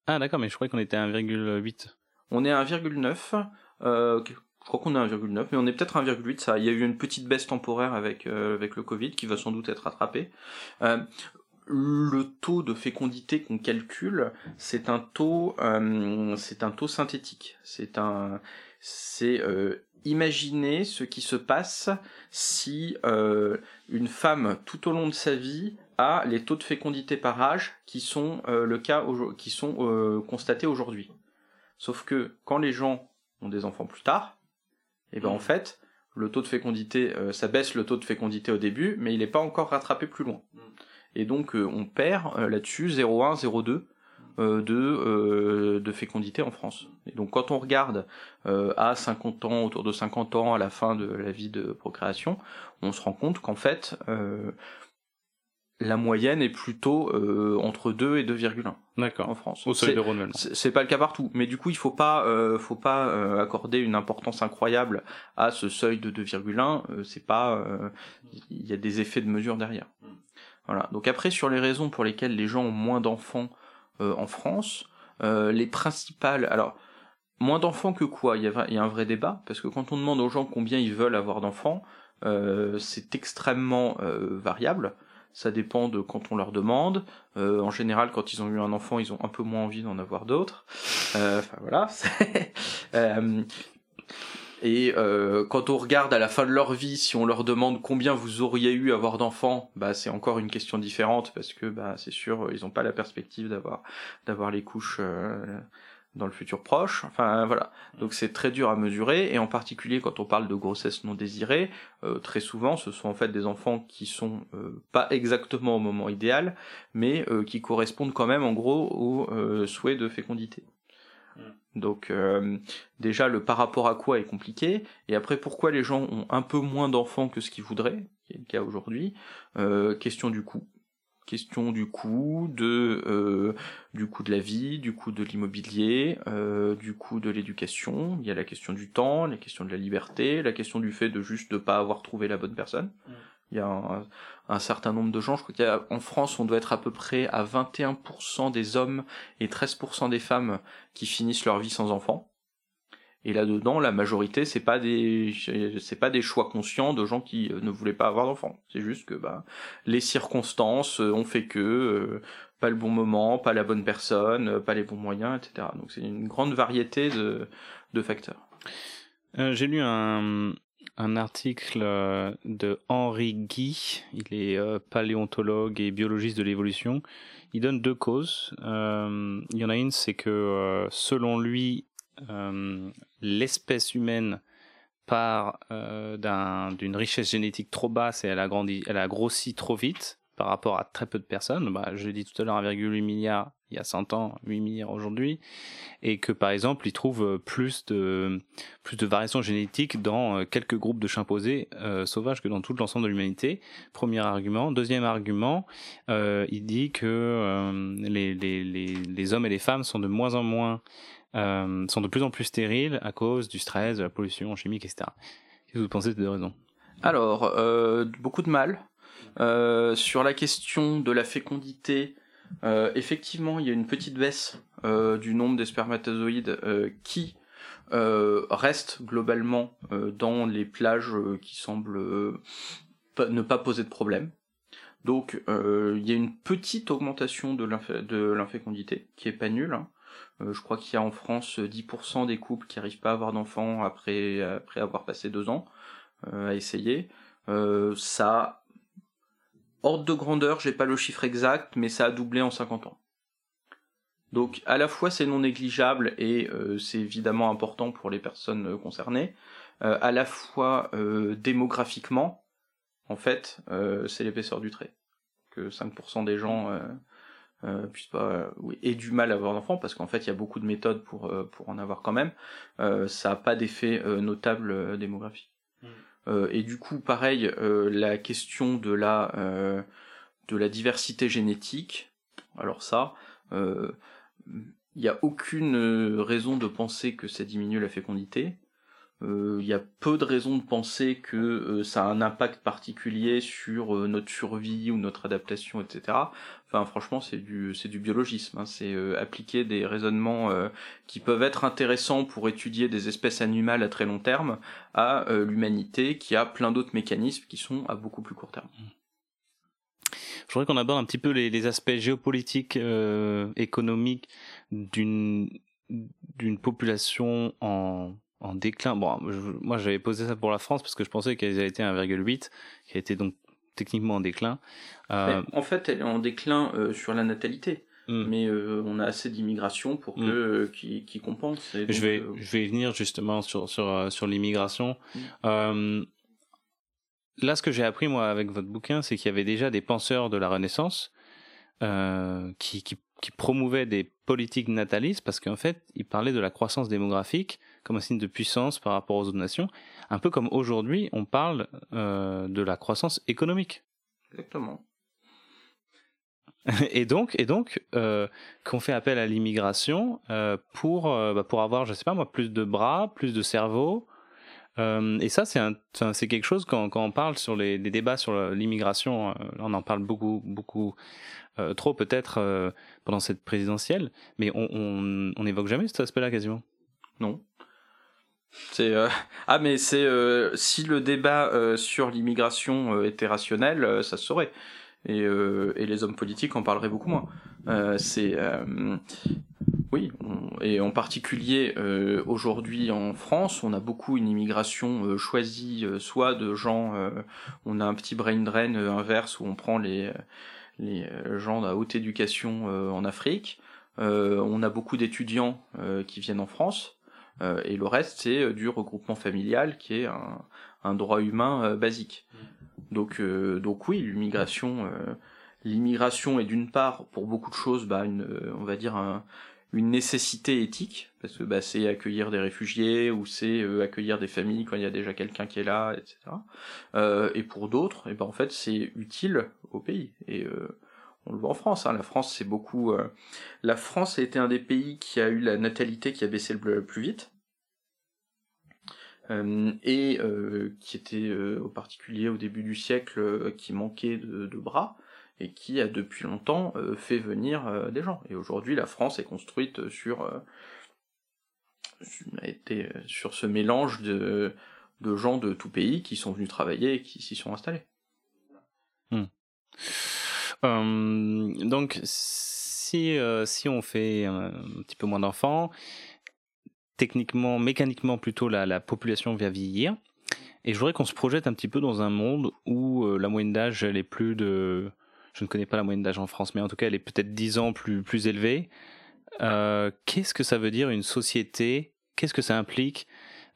Ah d'accord, mais je croyais qu'on était à 1,8. On est à 1,9. je crois qu'on est à 1,9, mais on est peut-être à 1,8. Ça, il y a eu une petite baisse temporaire avec avec le Covid qui va sans doute être rattrapée le taux de fécondité qu'on calcule, c'est un taux, euh, c'est un taux synthétique. C'est un, c'est euh, imaginer ce qui se passe si euh, une femme tout au long de sa vie a les taux de fécondité par âge qui sont le cas qui sont constatés aujourd'hui. Sauf que quand les gens ont des enfants plus tard, et eh ben en mmh. fait le taux de fécondité, ça baisse le taux de fécondité au début, mais il n'est pas encore rattrapé plus loin. Et donc euh, on perd euh, là-dessus 0,1, 0,2 euh, de, de fécondité en France. Et donc quand on regarde à 50 ans, autour de 50 ans, à la fin de la vie de procréation, on se rend compte qu'en fait, la moyenne est plutôt entre 2 et 2,1. D'accord. En France. Au seuil de renouvellement. C'est pas le cas partout, mais du coup il faut pas, faut pas accorder une importance incroyable à ce seuil de 2,1. c'est pas, il y a des effets de mesure derrière. Voilà. Donc après, sur les raisons pour lesquelles les gens ont moins d'enfants euh, en France, euh, les principales... Alors, moins d'enfants que quoi? Il y, a, un vrai débat, parce que quand on demande aux gens combien ils veulent avoir d'enfants, euh, c'est extrêmement variable. Ça dépend de quand on leur demande. en général, quand ils ont eu un enfant, ils ont un peu moins envie d'en avoir d'autres. Enfin voilà. Et euh, quand on regarde à la fin de leur vie, si on leur demande combien vous auriez eu à avoir d'enfants, bah c'est encore une question différente parce que bah c'est sûr ils n'ont pas la perspective d'avoir d'avoir les couches euh, dans le futur proche. Enfin voilà, donc c'est très dur à mesurer et en particulier quand on parle de grossesse non désirée, euh, très souvent ce sont en fait des enfants qui sont pas exactement au moment idéal, mais qui correspondent quand même en gros au souhait de fécondité. Donc euh, déjà le par rapport à quoi est compliqué et après pourquoi les gens ont un peu moins d'enfants que ce qu'ils voudraient, qui est le cas aujourd'hui. Euh, question du coût, question du coût de euh, du coût de la vie, du coût de l'immobilier, du coût de l'éducation. Il y a la question du temps, la question de la liberté, la question du fait de juste de pas avoir trouvé la bonne personne. Il y a un, certain nombre de gens, je crois qu'en France, on doit être à peu près à 21% des hommes et 13% des femmes qui finissent leur vie sans enfants. Et là-dedans, la majorité, c'est pas des, c'est pas des choix conscients de gens qui euh, ne voulaient pas avoir d'enfants. C'est juste que bah, les circonstances euh, ont fait que euh, pas le bon moment, pas la bonne personne, pas les bons moyens, etc. Donc c'est une grande variété de, de facteurs. J'ai lu un, un article euh, de Henri Guy, il est euh, paléontologue et biologiste de l'évolution. Il donne deux causes. Euh, il y en a une, c'est que selon lui, l'espèce humaine part d'une richesse génétique trop basse et elle a, grandi, elle a grossi trop vite par rapport à très peu de personnes. Bah, je l'ai dit tout à l'heure, 1,8 milliard il y a 100 ans, 8 milliards aujourd'hui, et que par exemple, ils trouvent plus de, plus de variations génétiques dans euh, quelques groupes de chimpanzés euh, sauvages que dans tout l'ensemble de l'humanité. Premier argument. Deuxième argument, euh, il dit que euh, les, hommes et les femmes sont de moins en moins, euh, sont de plus en plus stériles à cause du stress, de la pollution chimique, etc. Qu'est-ce que vous pensez de ces deux raisons? Alors, beaucoup de mal. Sur la question de la fécondité, euh, effectivement, il y a une petite baisse euh, du nombre des spermatozoïdes euh, qui reste globalement dans les plages qui semblent ne pas poser de problème. Donc il y a une petite augmentation de l'infécondité qui est pas nulle. Hein. je crois qu'il y a en France 10% des couples qui n'arrivent pas à avoir d'enfants après, après avoir passé deux ans à essayer. ça Ordre de grandeur, j'ai pas le chiffre exact, mais ça a doublé en 50 ans. Donc à la fois c'est non négligeable et euh, c'est évidemment important pour les personnes euh, concernées, euh, à la fois démographiquement, en fait, c'est l'épaisseur du trait. Que 5% des gens puissent pas aient du mal à avoir d'enfants, parce qu'en fait il y a beaucoup de méthodes pour, en avoir quand même, ça n'a pas d'effet notable démographique. Mmh. Euh, et du coup, pareil, euh, la question de la, euh, de la diversité génétique, alors ça, il n'y a aucune raison de penser que ça diminue la fécondité. Il y a peu de raisons de penser que ça a un impact particulier sur notre survie ou notre adaptation, etc. Enfin, franchement, c'est du c'est du biologisme. Hein. C'est euh, appliquer des raisonnements euh, qui peuvent être intéressants pour étudier des espèces animales à très long terme à euh, l'humanité qui a plein d'autres mécanismes qui sont à beaucoup plus court terme. Je voudrais qu'on aborde un petit peu les, les aspects géopolitiques, économiques d'une d'une population en en déclin. Bon, moi j'avais posé ça pour la France parce que je pensais qu'elle avait été 1,8, qui a été donc techniquement en déclin. Euh, en fait, elle est en déclin euh, sur la natalité. Hmm. Mais euh, on a assez d'immigration pour hmm. que qui, qui compense. je vais je vais venir justement sur sur sur l'immigration. Hmm. là, ce que j'ai appris moi avec votre bouquin, c'est qu'il y avait déjà des penseurs de la Renaissance qui, qui qui promouvaient des politiques natalistes parce qu'en fait, ils parlaient de la croissance démographique comme un signe de puissance par rapport aux autres nations, un peu comme aujourd'hui on parle euh, de la croissance économique. Exactement. Et donc, et donc, euh, qu'on fait appel à l'immigration euh, pour bah, pour avoir, je sais pas moi, plus de bras, plus de cerveau. Et ça, c'est quelque chose quand, quand on parle sur les, les débats sur l'immigration, on en parle beaucoup beaucoup trop peut-être pendant cette présidentielle, mais on, on, on évoque jamais cet aspect-là quasiment. Non. Euh, ah mais c'est euh, si le débat euh, sur l'immigration était rationnel, ça se saurait. Et, les hommes politiques en parleraient beaucoup moins. c'est oui, et en particulier aujourd'hui en France, on a beaucoup une immigration choisie, soit de gens, on a un petit brain drain inverse où on prend les, les gens à haute éducation en Afrique, on a beaucoup d'étudiants qui viennent en France, et le reste c'est du regroupement familial qui est un, un droit humain basique. Mmh. Donc, donc oui, l'immigration l'immigration est d'une part pour beaucoup de choses bah, une, on va dire un, une nécessité éthique parce que bah, c'est accueillir des réfugiés ou c'est euh, accueillir des familles quand il y a déjà quelqu'un qui est là, etc. Euh, et pour d'autres, et eh ben en fait c'est utile au pays et euh, on le voit en France. Hein. La France c'est beaucoup. Euh, la France a été un des pays qui a eu la natalité qui a baissé le plus vite. et qui était au particulier au début du siècle qui manquait de, bras et qui a depuis longtemps euh, fait venir euh, des gens. Et aujourd'hui, la France est construite sur, euh, a été sur ce mélange de, de gens de tout pays qui sont venus travailler et qui s'y sont installés. Hmm. Donc, si, si on fait un, petit peu moins d'enfants, techniquement, mécaniquement plutôt, la, la population vient vieillir. Et je voudrais qu'on se projette un petit peu dans un monde où la moyenne d'âge, elle est plus de je ne connais pas la moyenne d'âge en France, mais en tout cas, elle est peut-être 10 ans plus, plus élevée. Euh, qu'est-ce que ça veut dire une société? Qu'est-ce que ça implique?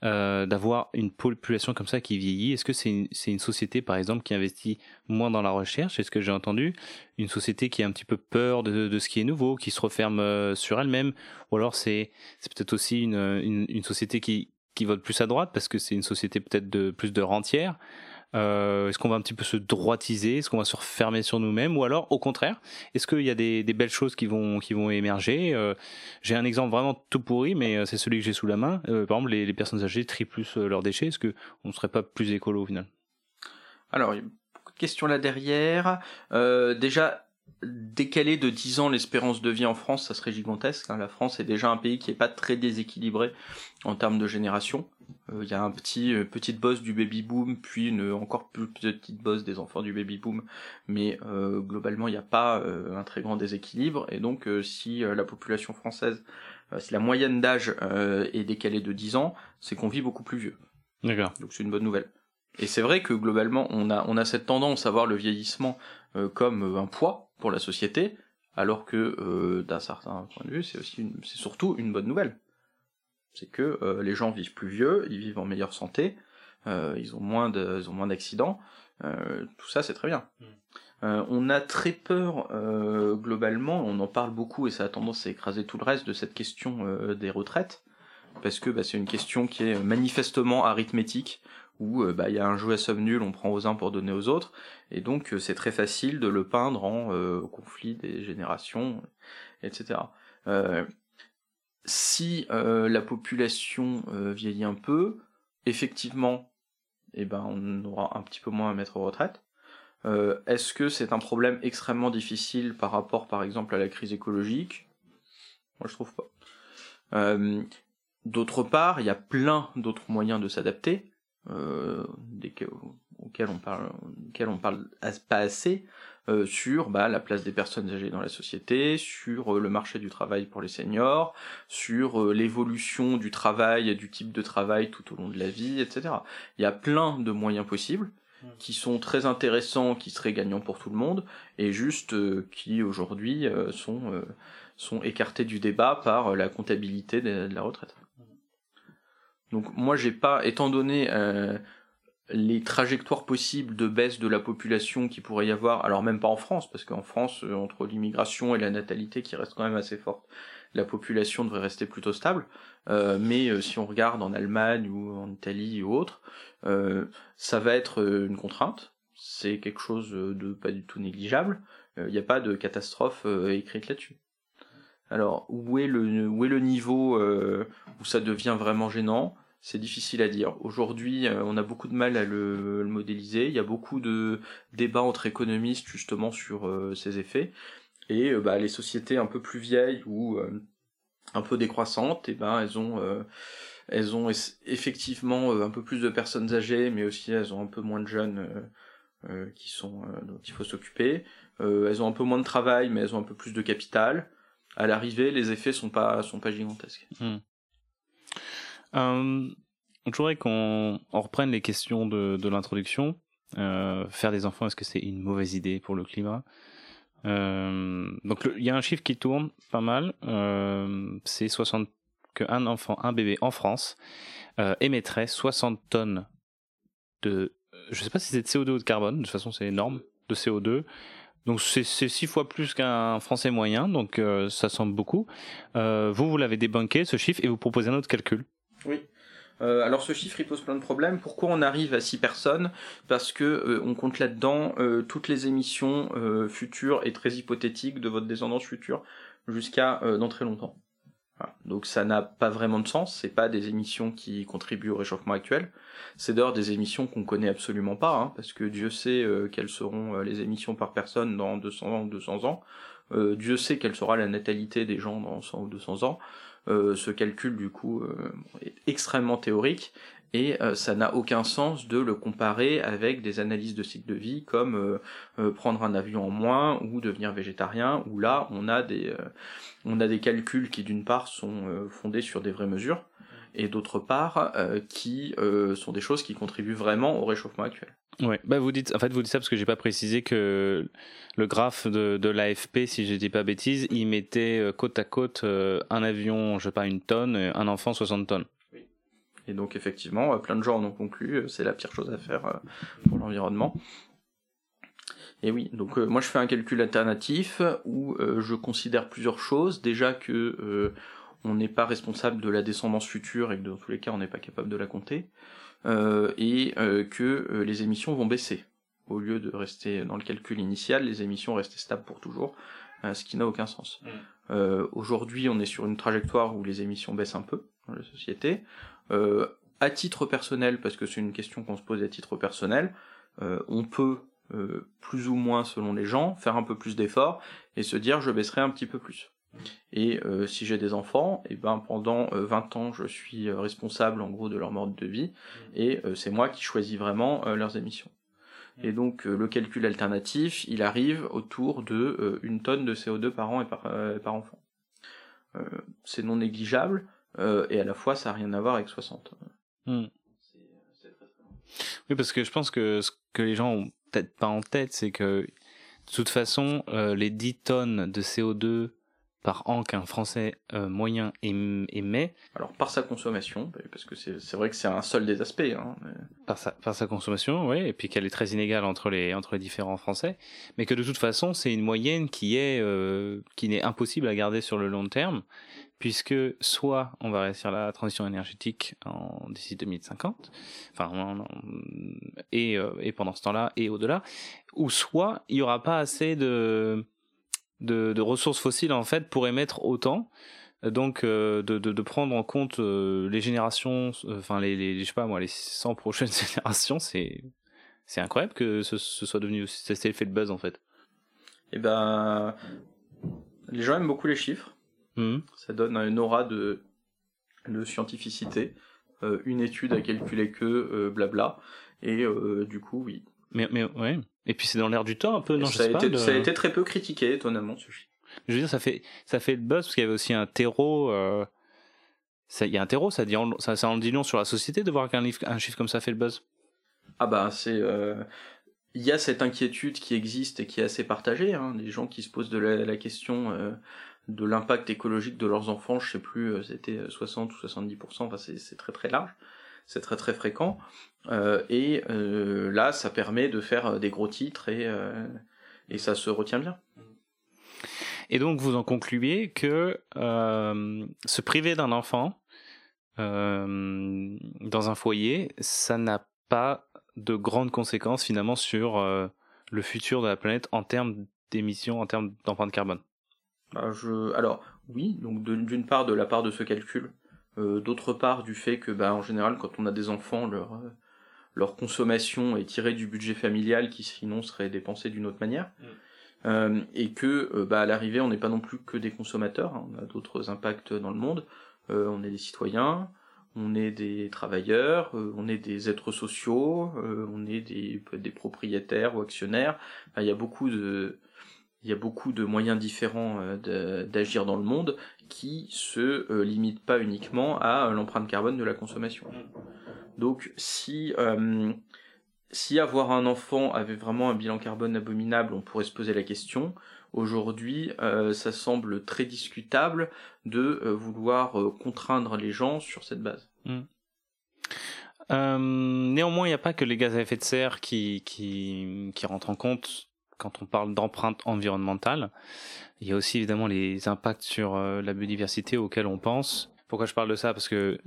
Euh, d'avoir une population comme ça qui vieillit. Est-ce que c'est une, société, par exemple, qui investit moins dans la recherche? C'est ce que j'ai entendu. Une société qui a un petit peu peur de, ce qui est nouveau, qui se referme euh, sur elle-même? Ou alors c'est peut-être aussi une, société qui, qui vote plus à droite parce que c'est une société peut-être de plus de rentières? euh, Est-ce qu'on va un petit peu se droitiser? Est-ce qu'on va se refermer sur nous-mêmes? Ou alors, au contraire, est-ce qu'il y a des, belles choses qui vont, émerger? Euh, J'ai un exemple vraiment tout pourri, mais euh, c'est celui que j'ai sous la main. Euh, par exemple, les, personnes âgées trient plus euh, leurs déchets. Est-ce qu'on ne serait pas plus écolo au final? Alors, questions là derrière. Euh, déjà, décaler de 10 ans l'espérance de vie en France, ça serait gigantesque. Hein. La France est déjà un pays qui est pas très déséquilibré en termes de génération. Il euh, y a un petit euh, petite bosse du baby boom, puis une encore plus petite bosse des enfants du baby boom, mais euh, globalement il n'y a pas un très grand déséquilibre. Et donc si la population française, si la moyenne d'âge est décalée de 10 ans, c'est qu'on vit beaucoup plus vieux. D'accord. Donc c'est une bonne nouvelle. Et c'est vrai que globalement on a on a cette tendance à voir le vieillissement comme un poids pour la société, alors que d'un certain point de vue c'est aussi c'est surtout une bonne nouvelle c'est que euh, les gens vivent plus vieux, ils vivent en meilleure santé, euh, ils ont moins de, ils ont moins d'accidents, euh, tout ça c'est très bien. Mm. on a très peur globalement, on en parle beaucoup et ça a tendance à écraser tout le reste de cette question des retraites, parce que bah, c'est une question qui est manifestement arithmétique, où bah, il y a un jeu à somme nulle, on prend aux uns pour donner aux autres, et donc c'est très facile de le peindre en conflit des générations, etc si euh, la population euh, vieillit un peu, effectivement, eh ben, on aura un petit peu moins à mettre aux retraites. Euh, est-ce que c'est un problème extrêmement difficile par rapport, par exemple, à la crise écologique? Moi, je trouve pas. D'autre part, il y a plein d'autres moyens de s'adapter, auxquels on parle, auxquels on parle pas assez. Euh, sur bah, la place des personnes âgées dans la société, sur euh, le marché du travail pour les seniors, sur euh, l'évolution du travail et du type de travail tout au long de la vie, etc. Il y a plein de moyens possibles qui sont très intéressants, qui seraient gagnants pour tout le monde, et juste qui aujourd'hui sont, sont écartés du débat par la comptabilité de, de la retraite. Donc moi j'ai pas, étant donné les trajectoires possibles de baisse de la population qui pourrait y avoir, alors même pas en France, parce qu'en France, euh, entre l'immigration et la natalité qui reste quand même assez forte, la population devrait rester plutôt stable. Euh, mais euh, si on regarde en Allemagne ou en Italie ou autre, ça va être une contrainte. C'est quelque chose de pas du tout négligeable. Il n'y a pas de catastrophe écrite là-dessus. Alors où est le où est le niveau où ça devient vraiment gênant? C'est difficile à dire. Aujourd'hui, euh, on a beaucoup de mal à le, modéliser. Il y a beaucoup de débats entre économistes justement sur euh, ces effets. Et euh, bah, les sociétés un peu plus vieilles ou un peu décroissantes, et eh ben elles ont elles ont effectivement un peu plus de personnes âgées, mais aussi elles ont un peu moins de jeunes qui sont dont il faut s'occuper. elles ont un peu moins de travail, mais elles ont un peu plus de capital. à l'arrivée, les effets sont pas sont pas gigantesques. Hmm. Euh, je voudrais qu'on reprenne les questions de, de l'introduction. Euh, faire des enfants, est-ce que c'est une mauvaise idée pour le climat? Euh, Donc il y a un chiffre qui tourne pas mal. Euh, c'est 60 qu'un enfant, un bébé en France euh, émettrait 60 tonnes de, je sais pas si c'est de CO2 ou de carbone. De toute façon, c'est énorme de CO2. Donc c'est six fois plus qu'un Français moyen, donc euh, ça semble beaucoup. Euh, vous, vous l'avez débunké, ce chiffre, et vous proposez un autre calcul. Euh, alors ce chiffre il pose plein de problèmes. Pourquoi on arrive à 6 personnes? Parce que euh, on compte là-dedans euh, toutes les émissions euh, futures et très hypothétiques de votre descendance future jusqu'à euh, dans très longtemps. Voilà. Donc ça n'a pas vraiment de sens. C'est pas des émissions qui contribuent au réchauffement actuel. C'est d'ailleurs des émissions qu'on connaît absolument pas, hein, parce que Dieu sait euh, quelles seront les émissions par personne dans 200 ans ou 200 ans. Dieu sait quelle sera la natalité des gens dans 100 ou 200 ans. Euh, ce calcul du coup euh, est extrêmement théorique et euh, ça n'a aucun sens de le comparer avec des analyses de cycle de vie comme prendre un avion en moins ou devenir végétarien où là on a des on a des calculs qui d'une part sont fondés sur des vraies mesures et d'autre part euh, qui euh, sont des choses qui contribuent vraiment au réchauffement actuel. Ouais, bah vous dites, en fait, vous dites ça parce que j'ai pas précisé que le graphe de, de l'AFP, si je dis pas bêtise, il mettait euh, côte à côte un avion, je sais pas, une tonne, et un enfant 60 tonnes. Et donc effectivement, plein de gens en ont conclu, c'est la pire chose à faire pour l'environnement. Et oui, donc euh, moi je fais un calcul alternatif où euh, je considère plusieurs choses. Déjà que euh, on n'est pas responsable de la descendance future et que dans tous les cas on n'est pas capable de la compter, euh, et euh, que euh, les émissions vont baisser. Au lieu de rester dans le calcul initial, les émissions restaient stables pour toujours, ce qui n'a aucun sens. Mm. Euh, Aujourd'hui, on est sur une trajectoire où les émissions baissent un peu dans la société. Euh, à titre personnel, parce que c'est une question qu'on se pose à titre personnel, euh, on peut euh, plus ou moins selon les gens faire un peu plus d'efforts et se dire je baisserai un petit peu plus. Et euh, si j'ai des enfants, et ben pendant euh, 20 ans je suis euh, responsable en gros de leur mode de vie et euh, c'est moi qui choisis vraiment euh, leurs émissions. Et donc euh, le calcul alternatif, il arrive autour de euh, une tonne de CO2 par an et par, euh, par enfant. Euh, c'est non négligeable euh, et à la fois ça n'a rien à voir avec 60. Hmm. Oui, parce que je pense que ce que les gens ont peut-être pas en tête, c'est que de toute façon, euh, les 10 tonnes de CO2 par an qu'un Français euh, moyen ém- émet, Alors par sa consommation, parce que c'est c'est vrai que c'est un seul des aspects. Hein, mais- par sa, par sa consommation, oui, et puis qu'elle est très inégale entre les, entre les différents Français, mais que de toute façon, c'est une moyenne qui est, euh, qui n'est impossible à garder sur le long terme, puisque soit on va réussir la transition énergétique en, d'ici 2050, enfin, en- en- et, euh, et pendant ce temps-là, et au-delà, ou soit il n'y aura pas assez de, de, de ressources fossiles, en fait, pour émettre autant, donc euh, de, de, de prendre en compte euh, les générations, euh, enfin les, les je sais pas moi les 100 prochaines générations, c'est c'est incroyable que ce, ce soit devenu aussi c'est l'effet de buzz en fait. Et ben, les gens aiment beaucoup les chiffres. Mhm. Ça donne une aura de, de scientificité. Euh, une étude a calculé que euh, blabla. Et euh, du coup, oui. Mais mais ouais. Et puis c'est dans l'air du temps un peu non je ça, a sais pas. été, ça a été très peu critiqué, étonnamment, ce. Je veux dire ça fait ça fait le buzz parce qu'il y avait aussi un terreau. euh, ça- Il y a un terreau, ça, dit en- ça, ça en dit long sur la société de voir qu'un livre- un chiffre comme ça fait le buzz. Ah bah, c'est... euh, Il y a cette inquiétude qui existe et qui est assez partagée. Hein. Les gens qui se posent de la, la question euh, de l'impact écologique de leurs enfants, je sais plus, c'était 60 ou 70%, enfin c'est c'est très très large, c'est très très fréquent. Euh, et euh, là, ça permet de faire euh, des gros titres et, euh, et ça se retient bien. Et donc vous en concluez que se priver d'un enfant dans un foyer, ça n'a pas de grandes conséquences finalement sur le futur de la planète en termes d'émissions, en termes d'empreinte carbone? Bah, je... Alors oui, donc d'une part de la part de ce calcul, d'autre part du fait que bah, en général quand on a des enfants, leur, euh, leur consommation est tirée du budget familial qui sinon serait dépensé d'une autre manière. Euh, et que euh, bah, à l'arrivée on n'est pas non plus que des consommateurs, hein, on a d'autres impacts dans le monde, Euh, on est des citoyens, on est des travailleurs, euh, on est des êtres sociaux, euh, on est des, des propriétaires ou actionnaires, Enfin, il y a beaucoup de, il y a beaucoup de moyens différents d'agir dans le monde qui se limitent pas uniquement à l'empreinte carbone de la consommation. Donc si si avoir un enfant avait vraiment un bilan carbone abominable, on pourrait se poser la question. Aujourd'hui, euh, ça semble très discutable de euh, vouloir euh, contraindre les gens sur cette base. Hmm. néanmoins, il n'y a pas que les gaz à effet de serre qui, qui, qui rentrent en compte quand on parle d'empreinte environnementale. Il y a aussi évidemment les impacts sur la biodiversité auxquels on pense. Pourquoi je parle de ça? Parce que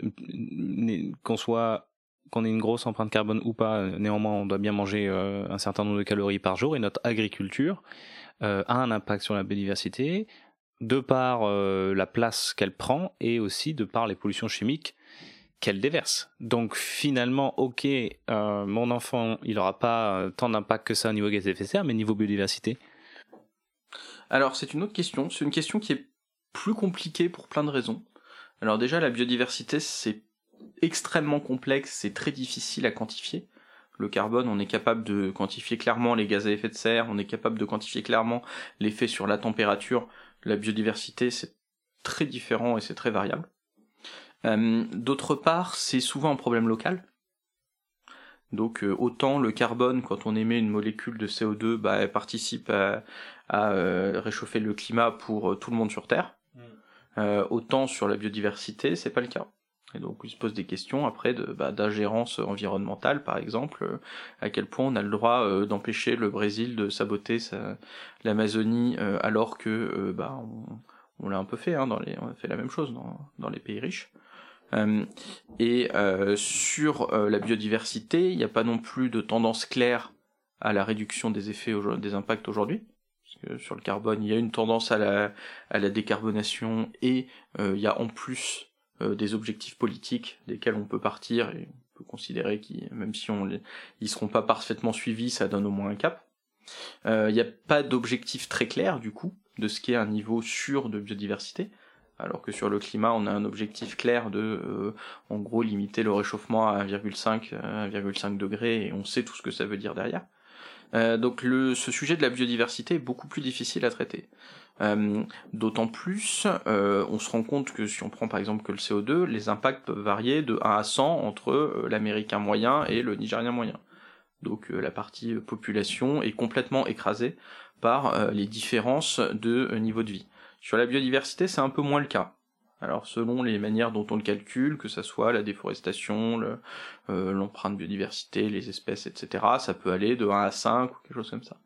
qu'on soit qu'on ait une grosse empreinte carbone ou pas, néanmoins, on doit bien manger un certain nombre de calories par jour et notre agriculture euh, a un impact sur la biodiversité, de par euh, la place qu'elle prend et aussi de par les pollutions chimiques qu'elle déverse. Donc finalement, ok, euh, mon enfant, il n'aura pas tant d'impact que ça au niveau gaz à effet de serre, mais niveau biodiversité Alors c'est une autre question. C'est une question qui est plus compliquée pour plein de raisons. Alors déjà, la biodiversité, c'est extrêmement complexe, c'est très difficile à quantifier. Le carbone, on est capable de quantifier clairement les gaz à effet de serre, on est capable de quantifier clairement l'effet sur la température. La biodiversité, c'est très différent et c'est très variable. Euh, d'autre part, c'est souvent un problème local. Donc euh, autant le carbone, quand on émet une molécule de CO2, bah, elle participe à, euh, réchauffer le climat pour tout le monde sur Terre. Mm. autant sur la biodiversité, c'est pas le cas. Et donc il se pose des questions après de bah, d'ingérence environnementale par exemple, à quel point on a le droit d'empêcher le Brésil de saboter l'Amazonie euh, alors que bah on, l'a un peu fait, hein, dans les, on a fait la même chose dans, dans les pays riches. Et sur la biodiversité, il n'y a pas non plus de tendance claire à la réduction des effets des impacts aujourd'hui. Sur le carbone, il y a une tendance à la, décarbonation et il y a en plus euh, des objectifs politiques desquels on peut partir et on peut considérer qu'ils, même si on les, ils seront pas parfaitement suivis, ça donne au moins un cap. Il euh, n'y a pas d'objectif très clair du coup de ce qui est un niveau sûr de biodiversité, alors que sur le climat on a un objectif clair de, euh, en gros, limiter le réchauffement à 1,5 1,5 degrés et on sait tout ce que ça veut dire derrière. donc le, ce sujet de la biodiversité est beaucoup plus difficile à traiter. Euh, d'autant plus, euh, on se rend compte que si on prend par exemple que le CO2, les impacts peuvent varier de 1 à 100 entre euh, l'américain moyen et le nigérien moyen. Donc la partie population est complètement écrasée par les différences de niveau de vie. Sur la biodiversité, c'est un peu moins le cas. Alors selon les manières dont on le calcule, que ce soit la déforestation, l'empreinte biodiversité, les espèces, etc., ça peut aller de 1 à 5 ou quelque chose comme ça.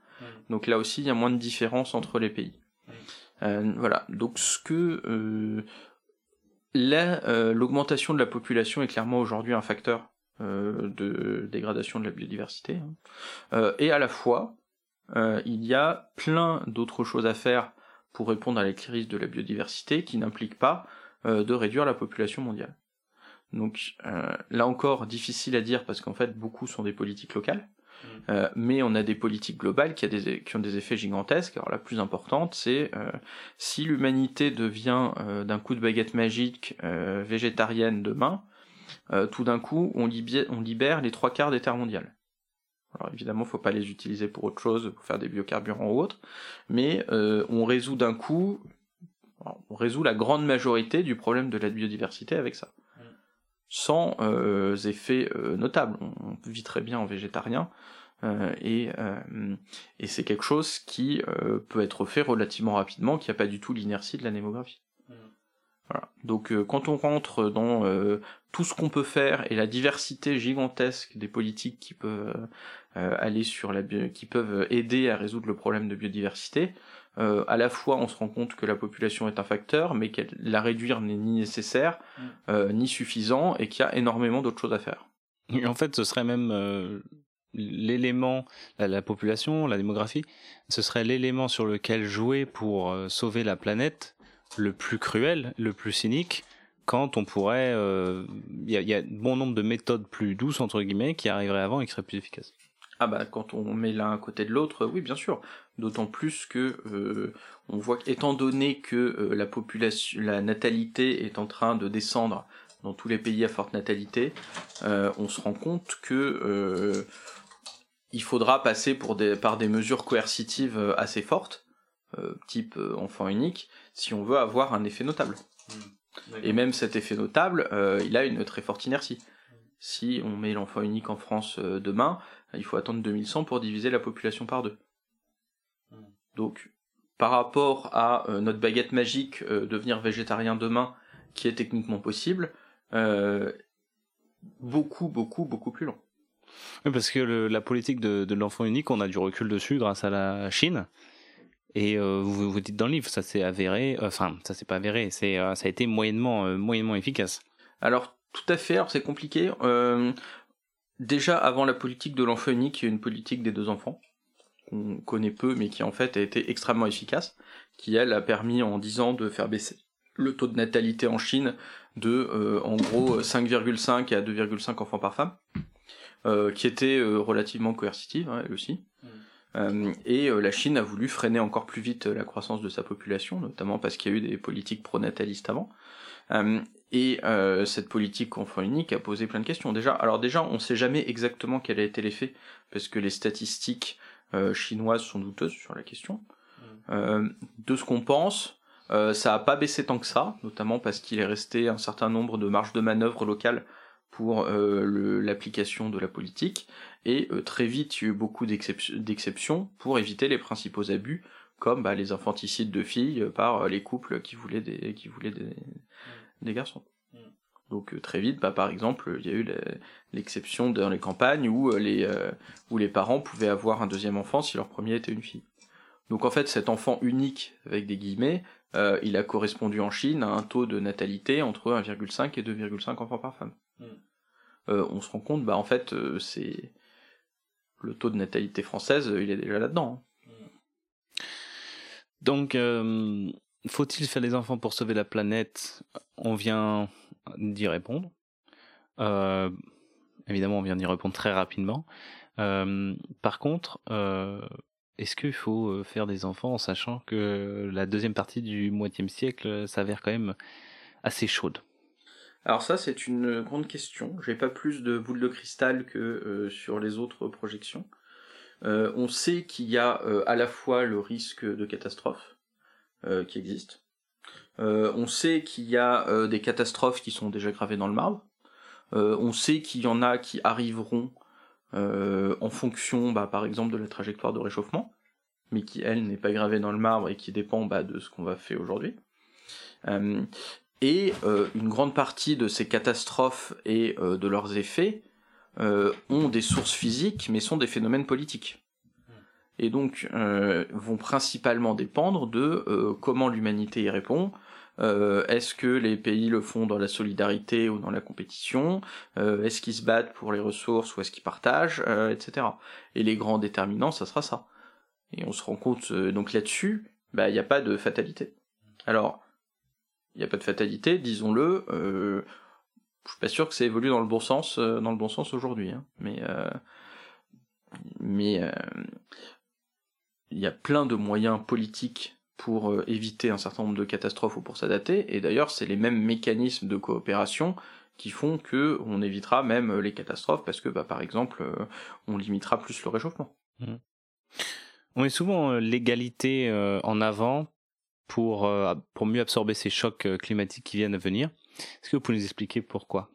Donc là aussi, il y a moins de différence entre les pays. Euh, voilà. Donc ce que euh, euh, l'augmentation de la population est clairement aujourd'hui un facteur de dégradation de la biodiversité. Hein. et à la fois, il y a plein d'autres choses à faire pour répondre à la crise de la biodiversité qui n'impliquent pas de réduire la population mondiale. Donc là encore, difficile à dire parce qu'en fait beaucoup sont des politiques locales. Mm. Euh, mais on a des politiques globales qui, a des, qui, ont des effets gigantesques. Alors la plus importante, c'est euh, si l'humanité devient euh, d'un coup de baguette magique végétarienne demain, tout d'un coup, on, on, libère les trois quarts des terres mondiales. Alors évidemment, faut pas les utiliser pour autre chose, pour faire des biocarburants ou autre, mais on résout d'un coup, on résout la grande majorité du problème de la biodiversité avec ça mm. sans effets notables. On vit très bien en végétarien, euh, et, euh, et c'est quelque chose qui euh, peut être fait relativement rapidement, qui n'a pas du tout l'inertie de la démographie. Voilà. Donc quand on rentre dans tout ce qu'on peut faire et la diversité gigantesque des politiques qui peuvent aller sur la qui peuvent aider à résoudre le problème de biodiversité, à la fois on se rend compte que la population est un facteur, mais que la réduire n'est ni nécessaire mmh. ni suffisant et qu'il y a énormément d'autres choses à faire. En fait, ce serait même l'élément, la, population, la démographie, ce serait l'élément sur lequel jouer pour euh, sauver la planète le plus cruel, le plus cynique, quand on pourrait... Euh, il y, a, bon nombre de méthodes plus douces, entre guillemets, qui arriveraient avant et qui seraient plus efficaces. Ah bah quand on met l'un à côté de l'autre, oui bien sûr. D'autant plus que euh, on voit qu'étant donné que la population, la natalité est en train de descendre dans tous les pays à forte natalité, on se rend compte que il faudra passer par des mesures coercitives euh, assez fortes type enfant unique si on veut avoir un effet notable. Hmm. Et même cet effet notable, il a une très forte inertie. Si on met l'enfant unique en France demain, il faut attendre 2100 pour diviser la population par deux. Hmm. Donc, par rapport à notre baguette magique, devenir végétarien demain, qui est techniquement possible, beaucoup, beaucoup, beaucoup plus long. Oui, parce que la politique de, l'enfant unique, on a du recul dessus grâce à la Chine. Et euh, vous, vous dites dans le livre, ça s'est avéré, euh, enfin, ça s'est pas avéré, c'est, euh, ça a été moyennement, moyennement efficace. Alors, tout à fait, alors c'est compliqué. déjà, avant la politique de l'enfant unique, il y a une politique des deux enfants, qu'on connaît peu, mais qui en fait a été extrêmement efficace, qui elle a permis en 10 ans de faire baisser le taux de natalité en Chine de, en gros, 5,5 à 2,5 enfants par femme. Euh, qui était euh, relativement coercitive, hein, elle aussi. Mm. Euh, et la Chine a voulu freiner encore plus vite la croissance de sa population, notamment parce qu'il y a eu des politiques pronatalistes avant. et cette politique enfant unique a posé plein de questions. Déjà, alors déjà, on ne sait jamais exactement quel a été l'effet, parce que les statistiques chinoises sont douteuses sur la question. Mm. de ce qu'on pense, ça n'a pas baissé tant que ça, notamment parce qu'il est resté un certain nombre de marges de manœuvre locales pour euh, l'application de la politique, et euh, très vite il y a eu beaucoup d'exceptions pour éviter les principaux abus, comme bah, les infanticides de filles par euh, les couples qui voulaient des, qui voulaient des, des garçons. Mm. Donc très vite, bah, par exemple, il y a eu l'exception dans les campagnes où les, où les parents pouvaient avoir un deuxième enfant si leur premier était une fille. Donc en fait, cet enfant unique, avec des guillemets, il a correspondu en Chine à un taux de natalité entre 1,5 et 2,5 enfants par femme. Mm. Euh, on se rend compte, bah en fait, euh, c'est le taux de natalité française, il est déjà là-dedans. Hein. Donc, euh, faut-il faire des enfants pour sauver la planète? On vient d'y répondre. évidemment, on vient d'y répondre très rapidement. par contre, est-ce qu'il faut faire des enfants en sachant que la deuxième partie du moitième siècle s'avère quand même assez chaude? Alors ça, c'est une grande question. J'ai pas plus de boules de cristal que euh, sur les autres projections. Euh, on sait qu'il y a euh, à la fois le risque de catastrophe qui existe. on sait qu'il y a des catastrophes qui sont déjà gravées dans le marbre. on sait qu'il y en a qui arriveront en fonction, bah, par exemple, de la trajectoire de réchauffement, mais qui, elle, n'est pas gravée dans le marbre et qui dépend bah, de ce qu'on va faire aujourd'hui. Et euh, une grande partie de ces catastrophes et euh, de leurs effets euh, ont des sources physiques, mais sont des phénomènes politiques. Et donc vont principalement dépendre de comment l'humanité y répond. est-ce que les pays le font dans la solidarité ou dans la compétition? Est-ce qu'ils se battent pour les ressources ou est-ce qu'ils partagent? Etc. Et les grands déterminants, ça sera ça. Et on se rend compte donc là-dessus, bah, il n'y a pas de fatalité. Alors, il n'y a pas de fatalité, disons-le. Euh, je suis pas sûr que ça évolue dans le bon sens, euh, dans le bon sens aujourd'hui. Hein. Mais, euh, mais euh, il y a plein de moyens politiques pour éviter un certain nombre de catastrophes ou pour s'adapter. Et d'ailleurs, c'est les mêmes mécanismes de coopération qui font que on évitera même les catastrophes parce que, bah, par exemple, on limitera plus le réchauffement. Mmh. On met souvent l'égalité en avant pour, euh, pour mieux absorber ces chocs euh, climatiques qui viennent à venir. Est-ce que vous pouvez nous expliquer pourquoi?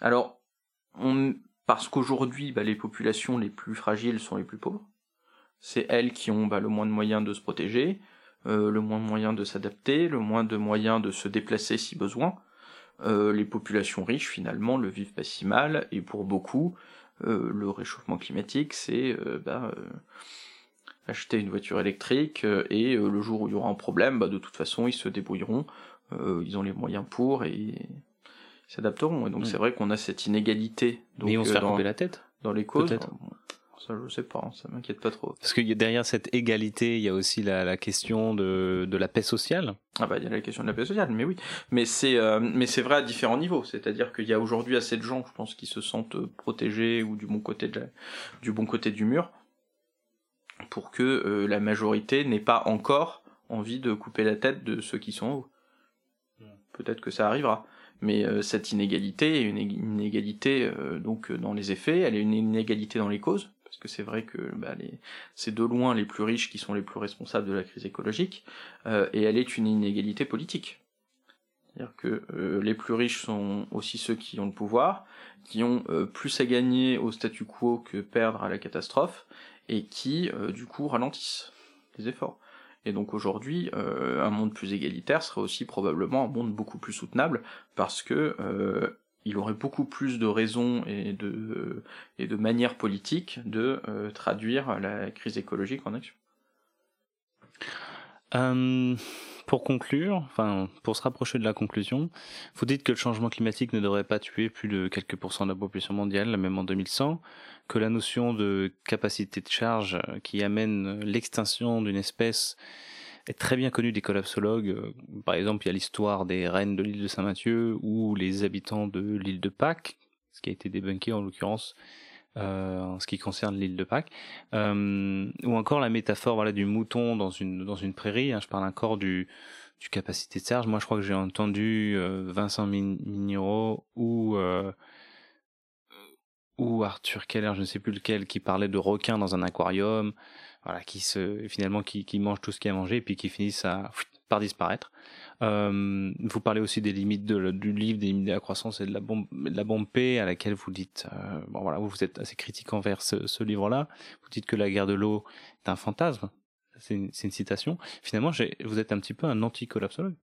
Alors, parce qu'aujourd'hui, bah, les populations les plus fragiles sont les plus pauvres. C'est elles qui ont bah, le moins de moyens de se protéger, euh, le moins de moyens de s'adapter, le moins de moyens de se déplacer si besoin. les populations riches, finalement, le vivent pas si mal, et pour beaucoup, le réchauffement climatique, c'est bah, acheter une voiture électrique euh, et euh, le jour où il y aura un problème, bah, de toute façon ils se débrouilleront, euh, ils ont les moyens pour et ils s'adapteront. Et donc mm. c'est vrai qu'on a cette inégalité. Donc, Mais on se fait dans, la tête dans les causes. Ça, je sais pas, ça m'inquiète pas trop. Parce que derrière cette égalité, il y a aussi la, question de, de, la paix sociale. Ah bah il y a la question de la paix sociale, mais oui. Mais c'est mais c'est vrai à différents niveaux. C'est-à-dire qu'il y a aujourd'hui assez de gens, je pense, qui se sentent protégés ou du bon côté de du bon côté du mur pour que euh, la majorité n'ait pas encore envie de couper la tête de ceux qui sont hauts. Hmm. Peut-être que ça arrivera. Mais euh, cette inégalité est une inégalité euh, donc dans les effets, elle est une inégalité dans les causes, parce que c'est vrai que bah, c'est de loin les plus riches qui sont les plus responsables de la crise écologique, et elle est une inégalité politique. C'est-à-dire que les plus riches sont aussi ceux qui ont le pouvoir, qui ont plus à gagner au statu quo que perdre à la catastrophe, et qui du coup ralentissent les efforts. Et donc aujourd'hui, euh, un monde plus égalitaire serait aussi probablement un monde beaucoup plus soutenable parce que euh, il aurait beaucoup plus de raisons et de et de manières politiques de euh, traduire la crise écologique en action. Pour conclure, enfin pour se rapprocher de la conclusion, vous dites que le changement climatique ne devrait pas tuer plus de quelques pourcents de la population mondiale, même en 2100, que la notion de capacité de charge qui amène l'extinction d'une espèce est très bien connue des collapsologues. Par exemple, il y a l'histoire des reines de l'île de Saint-Mathieu ou les habitants de l'île de Pâques, ce qui a été débunké en l'occurrence euh, en ce qui concerne l'île de Pâques, ou encore la métaphore voilà du mouton dans une dans une prairie. Hein, je parle encore du du capacité de charge. Moi, je crois que j'ai entendu Vincent Mignot ou ou Arthur Keller, je ne sais plus lequel, qui parlait de requins dans un aquarium, voilà, qui se finalement qui, qui mangent tout ce qu'il a mangé et puis qui finissent à, par disparaître. Euh, vous parlez aussi des limites de, du livre, des limites de la croissance et de la bombe, de la bombe P, à laquelle vous dites, euh, bon voilà, vous, vous êtes assez critique envers ce, ce livre-là. Vous dites que la guerre de l'eau est un fantasme. C'est une, une, citation. Finalement, vous êtes un petit peu un anti-collapsologue.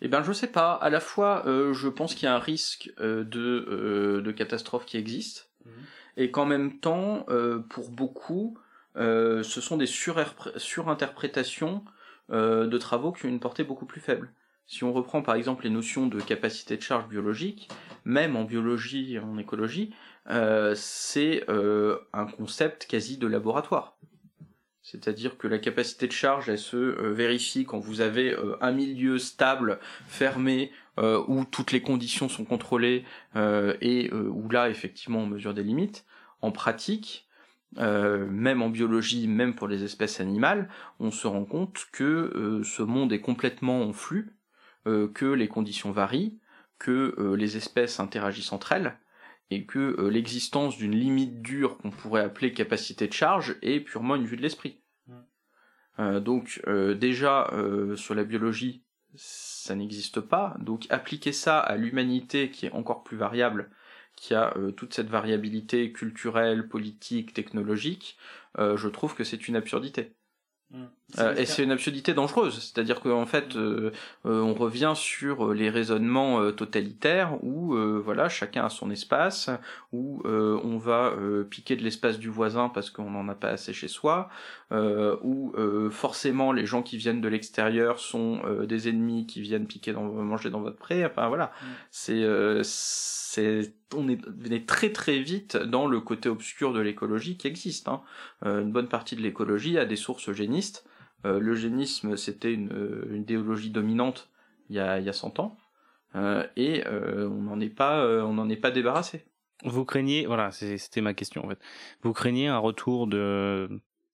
Eh bien, je sais pas. À la fois, euh, je pense qu'il y a un risque euh, de, euh, de catastrophe qui existe, mhm. et qu'en même temps, pour beaucoup, ce sont des surinterprétations de travaux qui ont une portée beaucoup plus faible. Si on reprend par exemple les notions de capacité de charge biologique, même en biologie en écologie, c'est un concept quasi de laboratoire. C'est-à-dire que la capacité de charge, elle se euh, vérifie quand vous avez euh, un milieu stable, fermé, euh, où toutes les conditions sont contrôlées et où là, effectivement, on mesure des limites. En pratique, même en biologie, même pour les espèces animales, on se rend compte que ce monde est complètement en flux, que les conditions varient, que les espèces interagissent entre elles, et que euh, l'existence d'une limite dure qu'on pourrait appeler capacité de charge est purement une vue de l'esprit. Mm. Euh, donc euh, déjà sur la biologie, ça n'existe pas. Donc appliquer ça à l'humanité qui est encore plus variable, qui a toute cette variabilité culturelle, politique, technologique, je trouve que c'est une absurdité. Mm. Euh, et c'est une absurdité dangereuse, c'est-à-dire qu'en fait, mm. euh, euh, on revient sur les raisonnements totalitaires où voilà, chacun a son espace, où on va piquer de l'espace du voisin parce qu'on n'en a pas assez chez soi, où forcément les gens qui viennent de l'extérieur sont des ennemis qui viennent piquer dans, manger dans votre pré. Enfin voilà, mm. c'est on est, très très vite dans le côté obscur de l'écologie qui existe. Hein. Euh, une bonne partie de l'écologie a des sources eugénistes. Euh, L'eugénisme, c'était une, euh, une, idéologie dominante il y a, il y a 100 ans, et on n'en est pas, on est pas débarrassé. Vous craignez, voilà, c'était ma question en fait. Vous craignez un retour de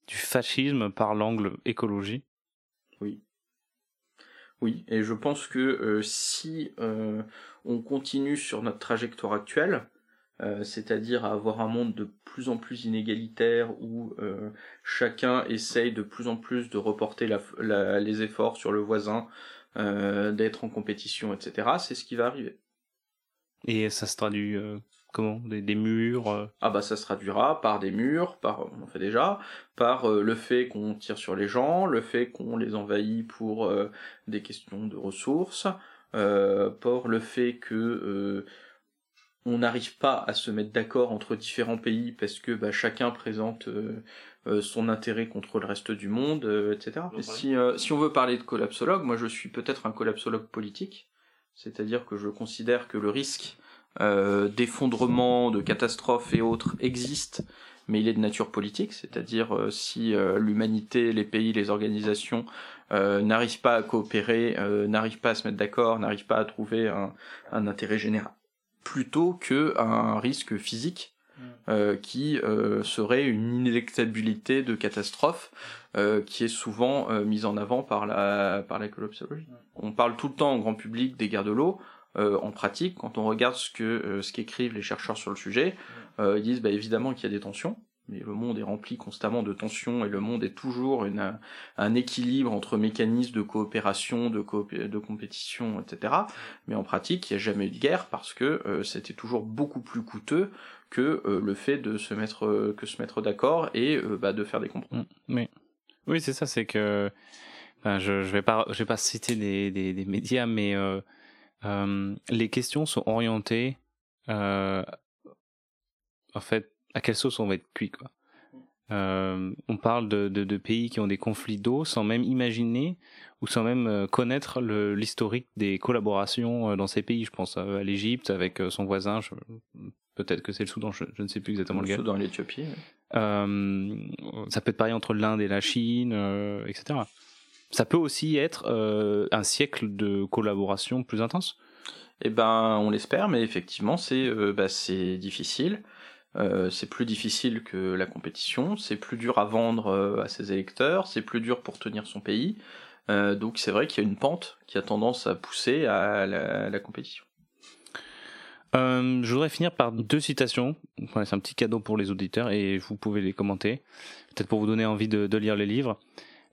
du fascisme par l'angle écologie? Oui, et je pense que si on continue sur notre trajectoire actuelle, euh, c'est-à-dire à avoir un monde de plus en plus inégalitaire où euh, chacun essaye de plus en plus de reporter les efforts sur le voisin, euh, d'être en compétition, etc. C'est ce qui va arriver. Et ça se traduit comment? Des, murs Ah bah ça se traduira par des murs, par on en fait déjà, par le fait qu'on tire sur les gens, le fait qu'on les envahit pour des questions de ressources, euh, pour le fait que euh, on n'arrive pas à se mettre d'accord entre différents pays parce que bah, chacun présente euh, son intérêt contre le reste du monde, etc. si, si on veut parler de collapsologue, moi je suis peut-être un collapsologue politique, c'est-à-dire que je considère que le risque d'effondrement, de catastrophe et autres existe mais il est de nature politique, c'est-à-dire euh, si euh, l'humanité, les pays, les organisations euh, n'arrivent pas à coopérer, n'arrivent pas à se mettre d'accord, n'arrivent pas à trouver un, un, intérêt général, plutôt que un risque physique mm. qui serait une inélectabilité de catastrophe qui est souvent mise en avant par la par la collapsologie. Mm. On parle tout le temps au grand public des guerres de l'eau. En pratique, quand on regarde ce que ce qu'écrivent les chercheurs sur le sujet. Euh, ils disent bah, évidemment qu'il y a des tensions, mais le monde est rempli constamment de tensions et le monde est toujours un équilibre entre mécanismes de coopération, de, compétition, etc. Mais en pratique, il n'y a jamais eu de guerre parce que euh, c'était toujours beaucoup plus coûteux que euh, le fait de se mettre, euh, que se mettre d'accord et bah, de faire des compromis. Mm, mais oui, c'est ça, c'est que je, je vais pas, je vais pas citer des médias, mais les questions sont orientées en fait à quelle sauce on va être cuit quoi. Euh, on parle de, de, pays qui ont des conflits d'eau sans même imaginer ou sans même euh, connaître l'historique des collaborations euh, dans ces pays. Je pense à, l'Égypte avec son voisin, peut-être que c'est le Soudan, je, ne sais plus exactement le lequel. Le Soudan, l'Éthiopie. ça peut être pareil entre l'Inde et la Chine, etc. Ça peut aussi être un siècle de collaboration plus intense? Eh ben, on l'espère, mais effectivement, c'est bah, difficile. Euh, c'est plus difficile que la compétition, c'est plus dur à vendre euh, à ses électeurs, c'est plus dur pour tenir son pays. Euh, donc c'est vrai qu'il y a une pente qui a tendance à pousser à la, compétition. je voudrais finir par deux citations. c'est un petit cadeau pour les auditeurs et vous pouvez les commenter, peut-être pour vous donner envie de, de lire les livres.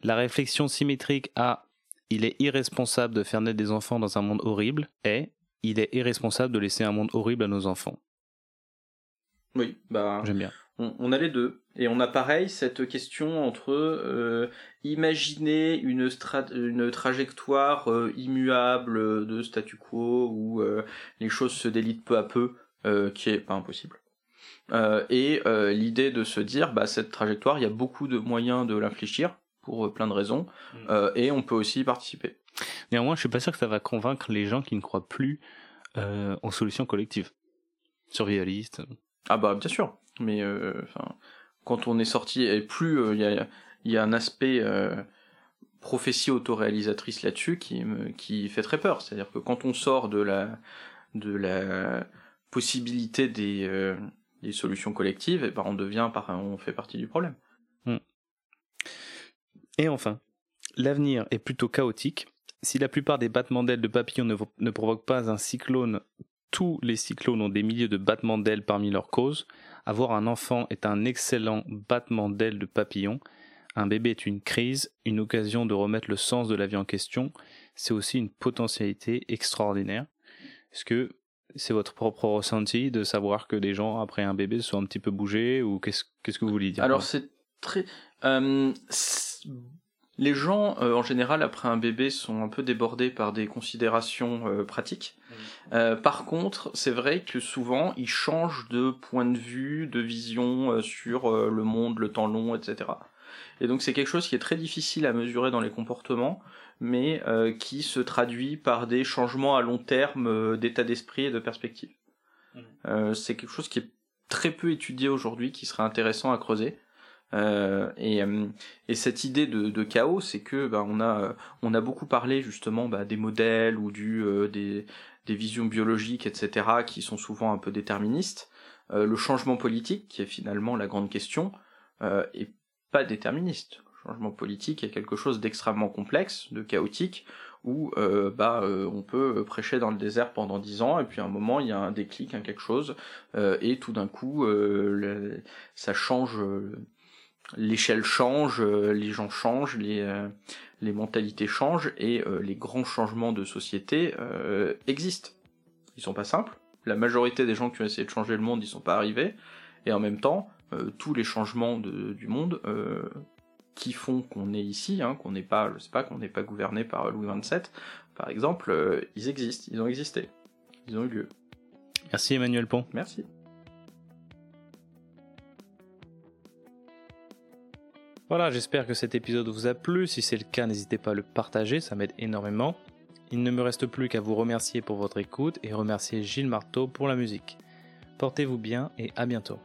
La réflexion symétrique à il est irresponsable de faire naître des enfants dans un monde horrible est il est irresponsable de laisser un monde horrible à nos enfants. Oui, bah j'aime bien. On, a les deux. Et on a pareil cette question entre euh, imaginer une, une trajectoire euh, immuable de statu quo où euh, les choses se délitent peu à peu, qui est pas impossible. et l'idée de se dire, bah, cette trajectoire, il y a beaucoup de moyens de l'infléchir pour plein de raisons, mm. et on peut aussi y participer. Néanmoins, je suis pas sûr que ça va convaincre les gens qui ne croient plus en solutions collectives, survivalistes. Ah bah bien sûr, mais euh, quand on est sorti, et plus euh, il y, a, y, a, un aspect euh, prophétie autoréalisatrice là-dessus qui, qui fait très peur. C'est-à-dire que quand on sort de la, de la possibilité des, des solutions collectives, et eh ben on devient, on fait partie du problème. Et enfin, l'avenir est plutôt chaotique. Si la plupart des battements d'ailes de papillons ne, provoquent pas un cyclone tous les cyclones ont des milliers de battements d'ailes parmi leurs causes. Avoir un enfant est un excellent battement d'ailes de papillon. Un bébé est une crise, une occasion de remettre le sens de la vie en question. C'est aussi une potentialité extraordinaire. Est-ce que c'est votre propre ressenti de savoir que des gens après un bébé sont un petit peu bougés ou qu'est-ce que vous voulez dire? Alors c'est très euh, les gens, euh, en général, après un bébé, sont un peu débordés par des considérations euh, pratiques. Euh, par contre, c'est vrai que souvent, ils changent de point de vue, de vision sur le monde, le temps long, etc. Et donc, c'est quelque chose qui est très difficile à mesurer dans les comportements, mais qui se traduit par des changements à long terme d'état d'esprit et de perspective. C'est quelque chose qui est très peu étudié aujourd'hui, qui serait intéressant à creuser. Euh, et, euh, et, cette idée de, de chaos, c'est que bah, on a on a beaucoup parlé justement bah, des modèles ou du euh, des, des visions biologiques, etc., qui sont souvent un peu déterministes. Euh, le changement politique, qui est finalement la grande question, est pas déterministe. Le changement politique est quelque chose d'extrêmement complexe, de chaotique, où bah on peut prêcher dans le désert pendant dix ans et puis à un moment il y a un déclic, un quelque chose et tout d'un coup ça change l'échelle change, euh, les gens changent, les, euh, les mentalités changent et euh, les grands changements de société existent. Ils sont pas simples. La majorité des gens qui ont essayé de changer le monde, ils sont pas arrivés. Et en même temps, tous les changements de, du monde qui font qu'on est ici, hein, qu'on n'est pas, je sais pas, qu'on n'est pas gouverné par Louis XXVII, par exemple, ils existent, ils ont existé, ils ont eu lieu. Merci Emmanuel Pont. Merci. Voilà, j'espère que cet épisode vous a plu. Si c'est le cas, n'hésitez pas à le partager, ça m'aide énormément. Il ne me reste plus qu'à vous remercier pour votre écoute et remercier Gilles Marteau pour la musique. Portez-vous bien et à bientôt.